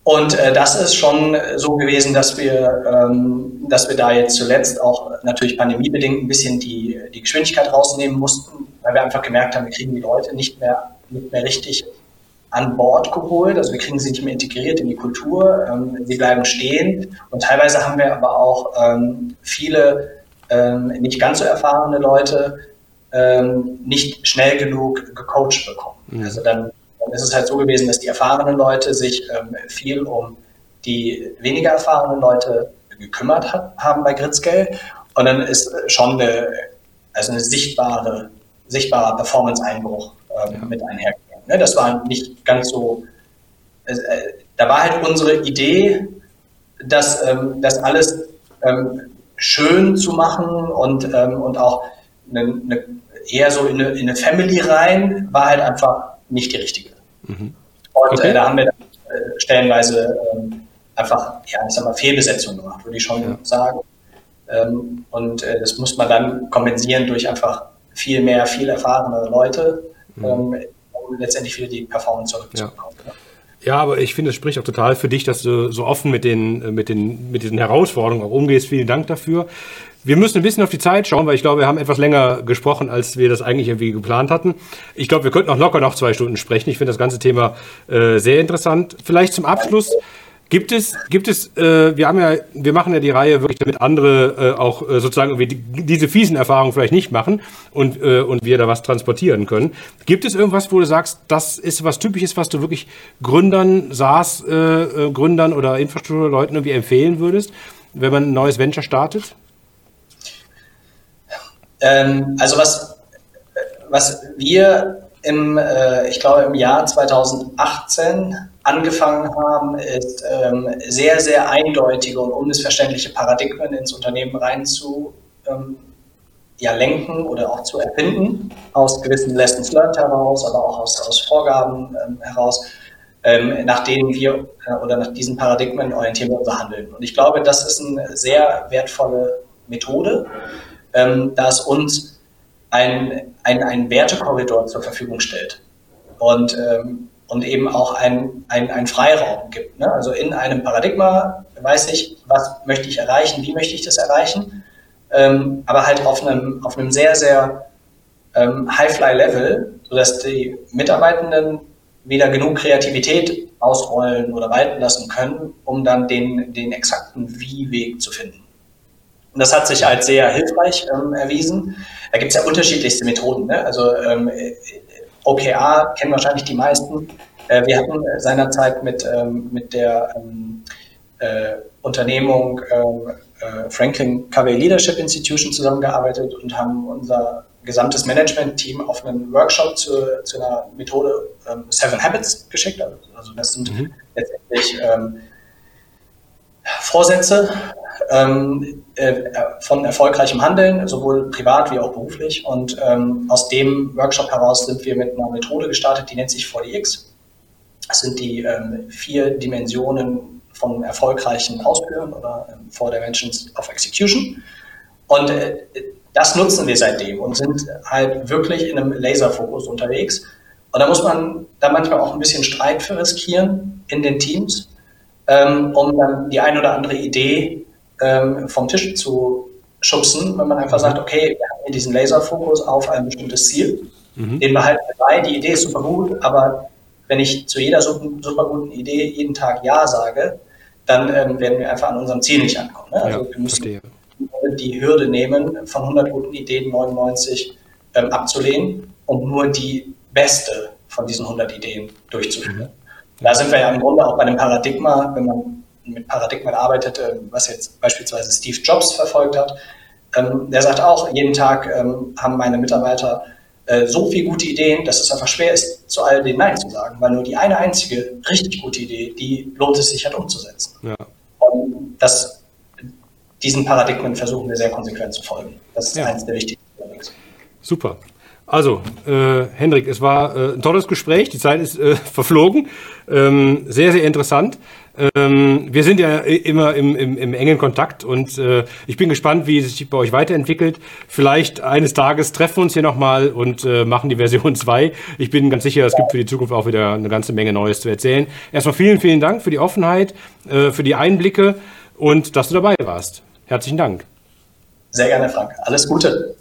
Und äh, das ist schon so gewesen, dass wir, ähm, dass wir da jetzt zuletzt auch natürlich pandemiebedingt ein bisschen die, die Geschwindigkeit rausnehmen mussten, weil wir einfach gemerkt haben, wir kriegen die Leute nicht mehr, nicht mehr richtig an Bord geholt. Also wir kriegen sie nicht mehr integriert in die Kultur. Ähm, sie bleiben stehen. Und teilweise haben wir aber auch ähm, viele ähm, nicht ganz so erfahrene Leute ähm, nicht schnell genug gecoacht bekommen. Mhm. Also dann dann ist es halt so gewesen, dass die erfahrenen Leute sich ähm, viel um die weniger erfahrenen Leute gekümmert hat, haben bei Gritzgeld. Und dann ist schon eine, also eine sichtbare, sichtbarer Performance-Einbruch ähm, ja. mit einhergegangen. Ne? Das war nicht ganz so, äh, da war halt unsere Idee, dass ähm, das alles ähm, schön zu machen und, ähm, und auch eine, eine, eher so in eine, in eine Family rein, war halt einfach nicht die richtige. Mhm. Und okay. äh, da haben wir dann, äh, stellenweise ähm, einfach, ja, ich sag mal, Fehlbesetzungen gemacht, würde ich schon ja. sagen. Ähm, und äh, das muss man dann kompensieren durch einfach viel mehr, viel erfahrene Leute, mhm. Um letztendlich wieder die Performance zurückzubekommen. Ja. Ja, aber ich finde, es spricht auch total für dich, dass du so offen mit den, äh, mit den, mit diesen Herausforderungen auch umgehst. Vielen Dank dafür. Wir müssen ein bisschen auf die Zeit schauen, weil ich glaube, wir haben etwas länger gesprochen, als wir das eigentlich irgendwie geplant hatten. Ich glaube, wir könnten auch locker noch zwei Stunden sprechen. Ich finde das ganze Thema äh, sehr interessant. Vielleicht zum Abschluss. Gibt es, gibt es, äh, wir haben ja, wir machen ja die Reihe wirklich, damit andere äh, auch äh, sozusagen irgendwie die, diese fiesen Erfahrungen vielleicht nicht machen und, äh, und wir da was transportieren können. Gibt es irgendwas, wo du sagst, das ist was Typisches, was du wirklich Gründern, SaaS, äh, äh, oder Infrastrukturleuten irgendwie empfehlen würdest, wenn man ein neues Venture startet? Ähm, also was, was wir im, äh, ich glaube, im Jahr 2018 angefangen haben, ist ähm, sehr, sehr eindeutige und unmissverständliche Paradigmen ins Unternehmen rein zu ähm, ja, lenken oder auch zu erfinden, aus gewissen Lessons learned heraus, aber auch aus, aus Vorgaben ähm, heraus, ähm, nach denen wir äh, oder nach diesen Paradigmen orientieren wir unser Handeln. Und ich glaube, das ist eine sehr wertvolle Methode, ähm, da es uns ein, ein, Wertekorridor zur Verfügung stellt und, ähm, und eben auch ein, ein, ein Freiraum gibt. Ne? Also in einem Paradigma weiß ich, was möchte ich erreichen, wie möchte ich das erreichen, ähm, aber halt auf einem, auf einem sehr, sehr ähm, High-Fly-Level, sodass die Mitarbeitenden wieder genug Kreativität ausrollen oder walten lassen können, um dann den, den exakten Wie-Weg zu finden. Und das hat sich als sehr hilfreich ähm, erwiesen. Da gibt es ja unterschiedlichste Methoden. Ne? Also ähm, OKR kennen wahrscheinlich die meisten. Äh, wir hatten seinerzeit mit, ähm, mit der ähm, äh, Unternehmung ähm, äh, Franklin Covey Leadership Institution zusammengearbeitet und haben unser gesamtes Management-Team auf einen Workshop zu, zu einer Methode ähm, Seven Habits geschickt. Also das sind mhm. letztendlich Vorsätze, ähm, äh, von erfolgreichem Handeln, sowohl privat wie auch beruflich. Und ähm, aus dem Workshop heraus sind wir mit einer Methode gestartet, die nennt sich 4DX. Das sind die ähm, vier Dimensionen von erfolgreichen Ausführen oder ähm, Four Dimensions of Execution. Und äh, das nutzen wir seitdem und sind halt wirklich in einem Laserfokus unterwegs. Und da muss man da manchmal auch ein bisschen Streit für riskieren in den Teams, ähm, um dann die ein oder andere Idee ähm, vom Tisch zu schubsen, wenn man einfach sagt, okay, wir haben hier diesen Laserfokus auf ein bestimmtes Ziel, mhm. den behalten wir bei, die Idee ist super gut, aber wenn ich zu jeder super, super guten Idee jeden Tag Ja sage, dann ähm, werden wir einfach an unserem Ziel nicht ankommen. Ne? Also ja, wir müssen verstehe. die Hürde nehmen, von 100 guten Ideen 99 ähm, abzulehnen und nur die beste von diesen 100 Ideen durchzuführen. Mhm. Da sind wir ja im Grunde auch bei dem Paradigma, wenn man mit Paradigmen arbeitet, ähm, was jetzt beispielsweise Steve Jobs verfolgt hat. Ähm, der sagt auch, jeden Tag ähm, haben meine Mitarbeiter äh, so viele gute Ideen, dass es einfach schwer ist, zu all denen Nein zu sagen, weil nur die eine einzige richtig gute Idee, die lohnt es sich halt umzusetzen. Ja. Und das, diesen Paradigmen versuchen wir sehr konsequent zu folgen. Das ist ja. eines der wichtigsten. Super. Also, äh, Hendrik, es war äh, ein tolles Gespräch. Die Zeit ist äh, verflogen. Ähm, sehr, sehr interessant. Ähm, wir sind ja immer im, im, im engen Kontakt und äh, ich bin gespannt, wie es sich bei euch weiterentwickelt. Vielleicht eines Tages treffen wir uns hier nochmal und äh, machen die Version 2. Ich bin ganz sicher, es gibt für die Zukunft auch wieder eine ganze Menge Neues zu erzählen. Erstmal vielen, vielen Dank für die Offenheit, äh, für die Einblicke und dass du dabei warst. Herzlichen Dank. Sehr gerne, Frank. Alles Gute.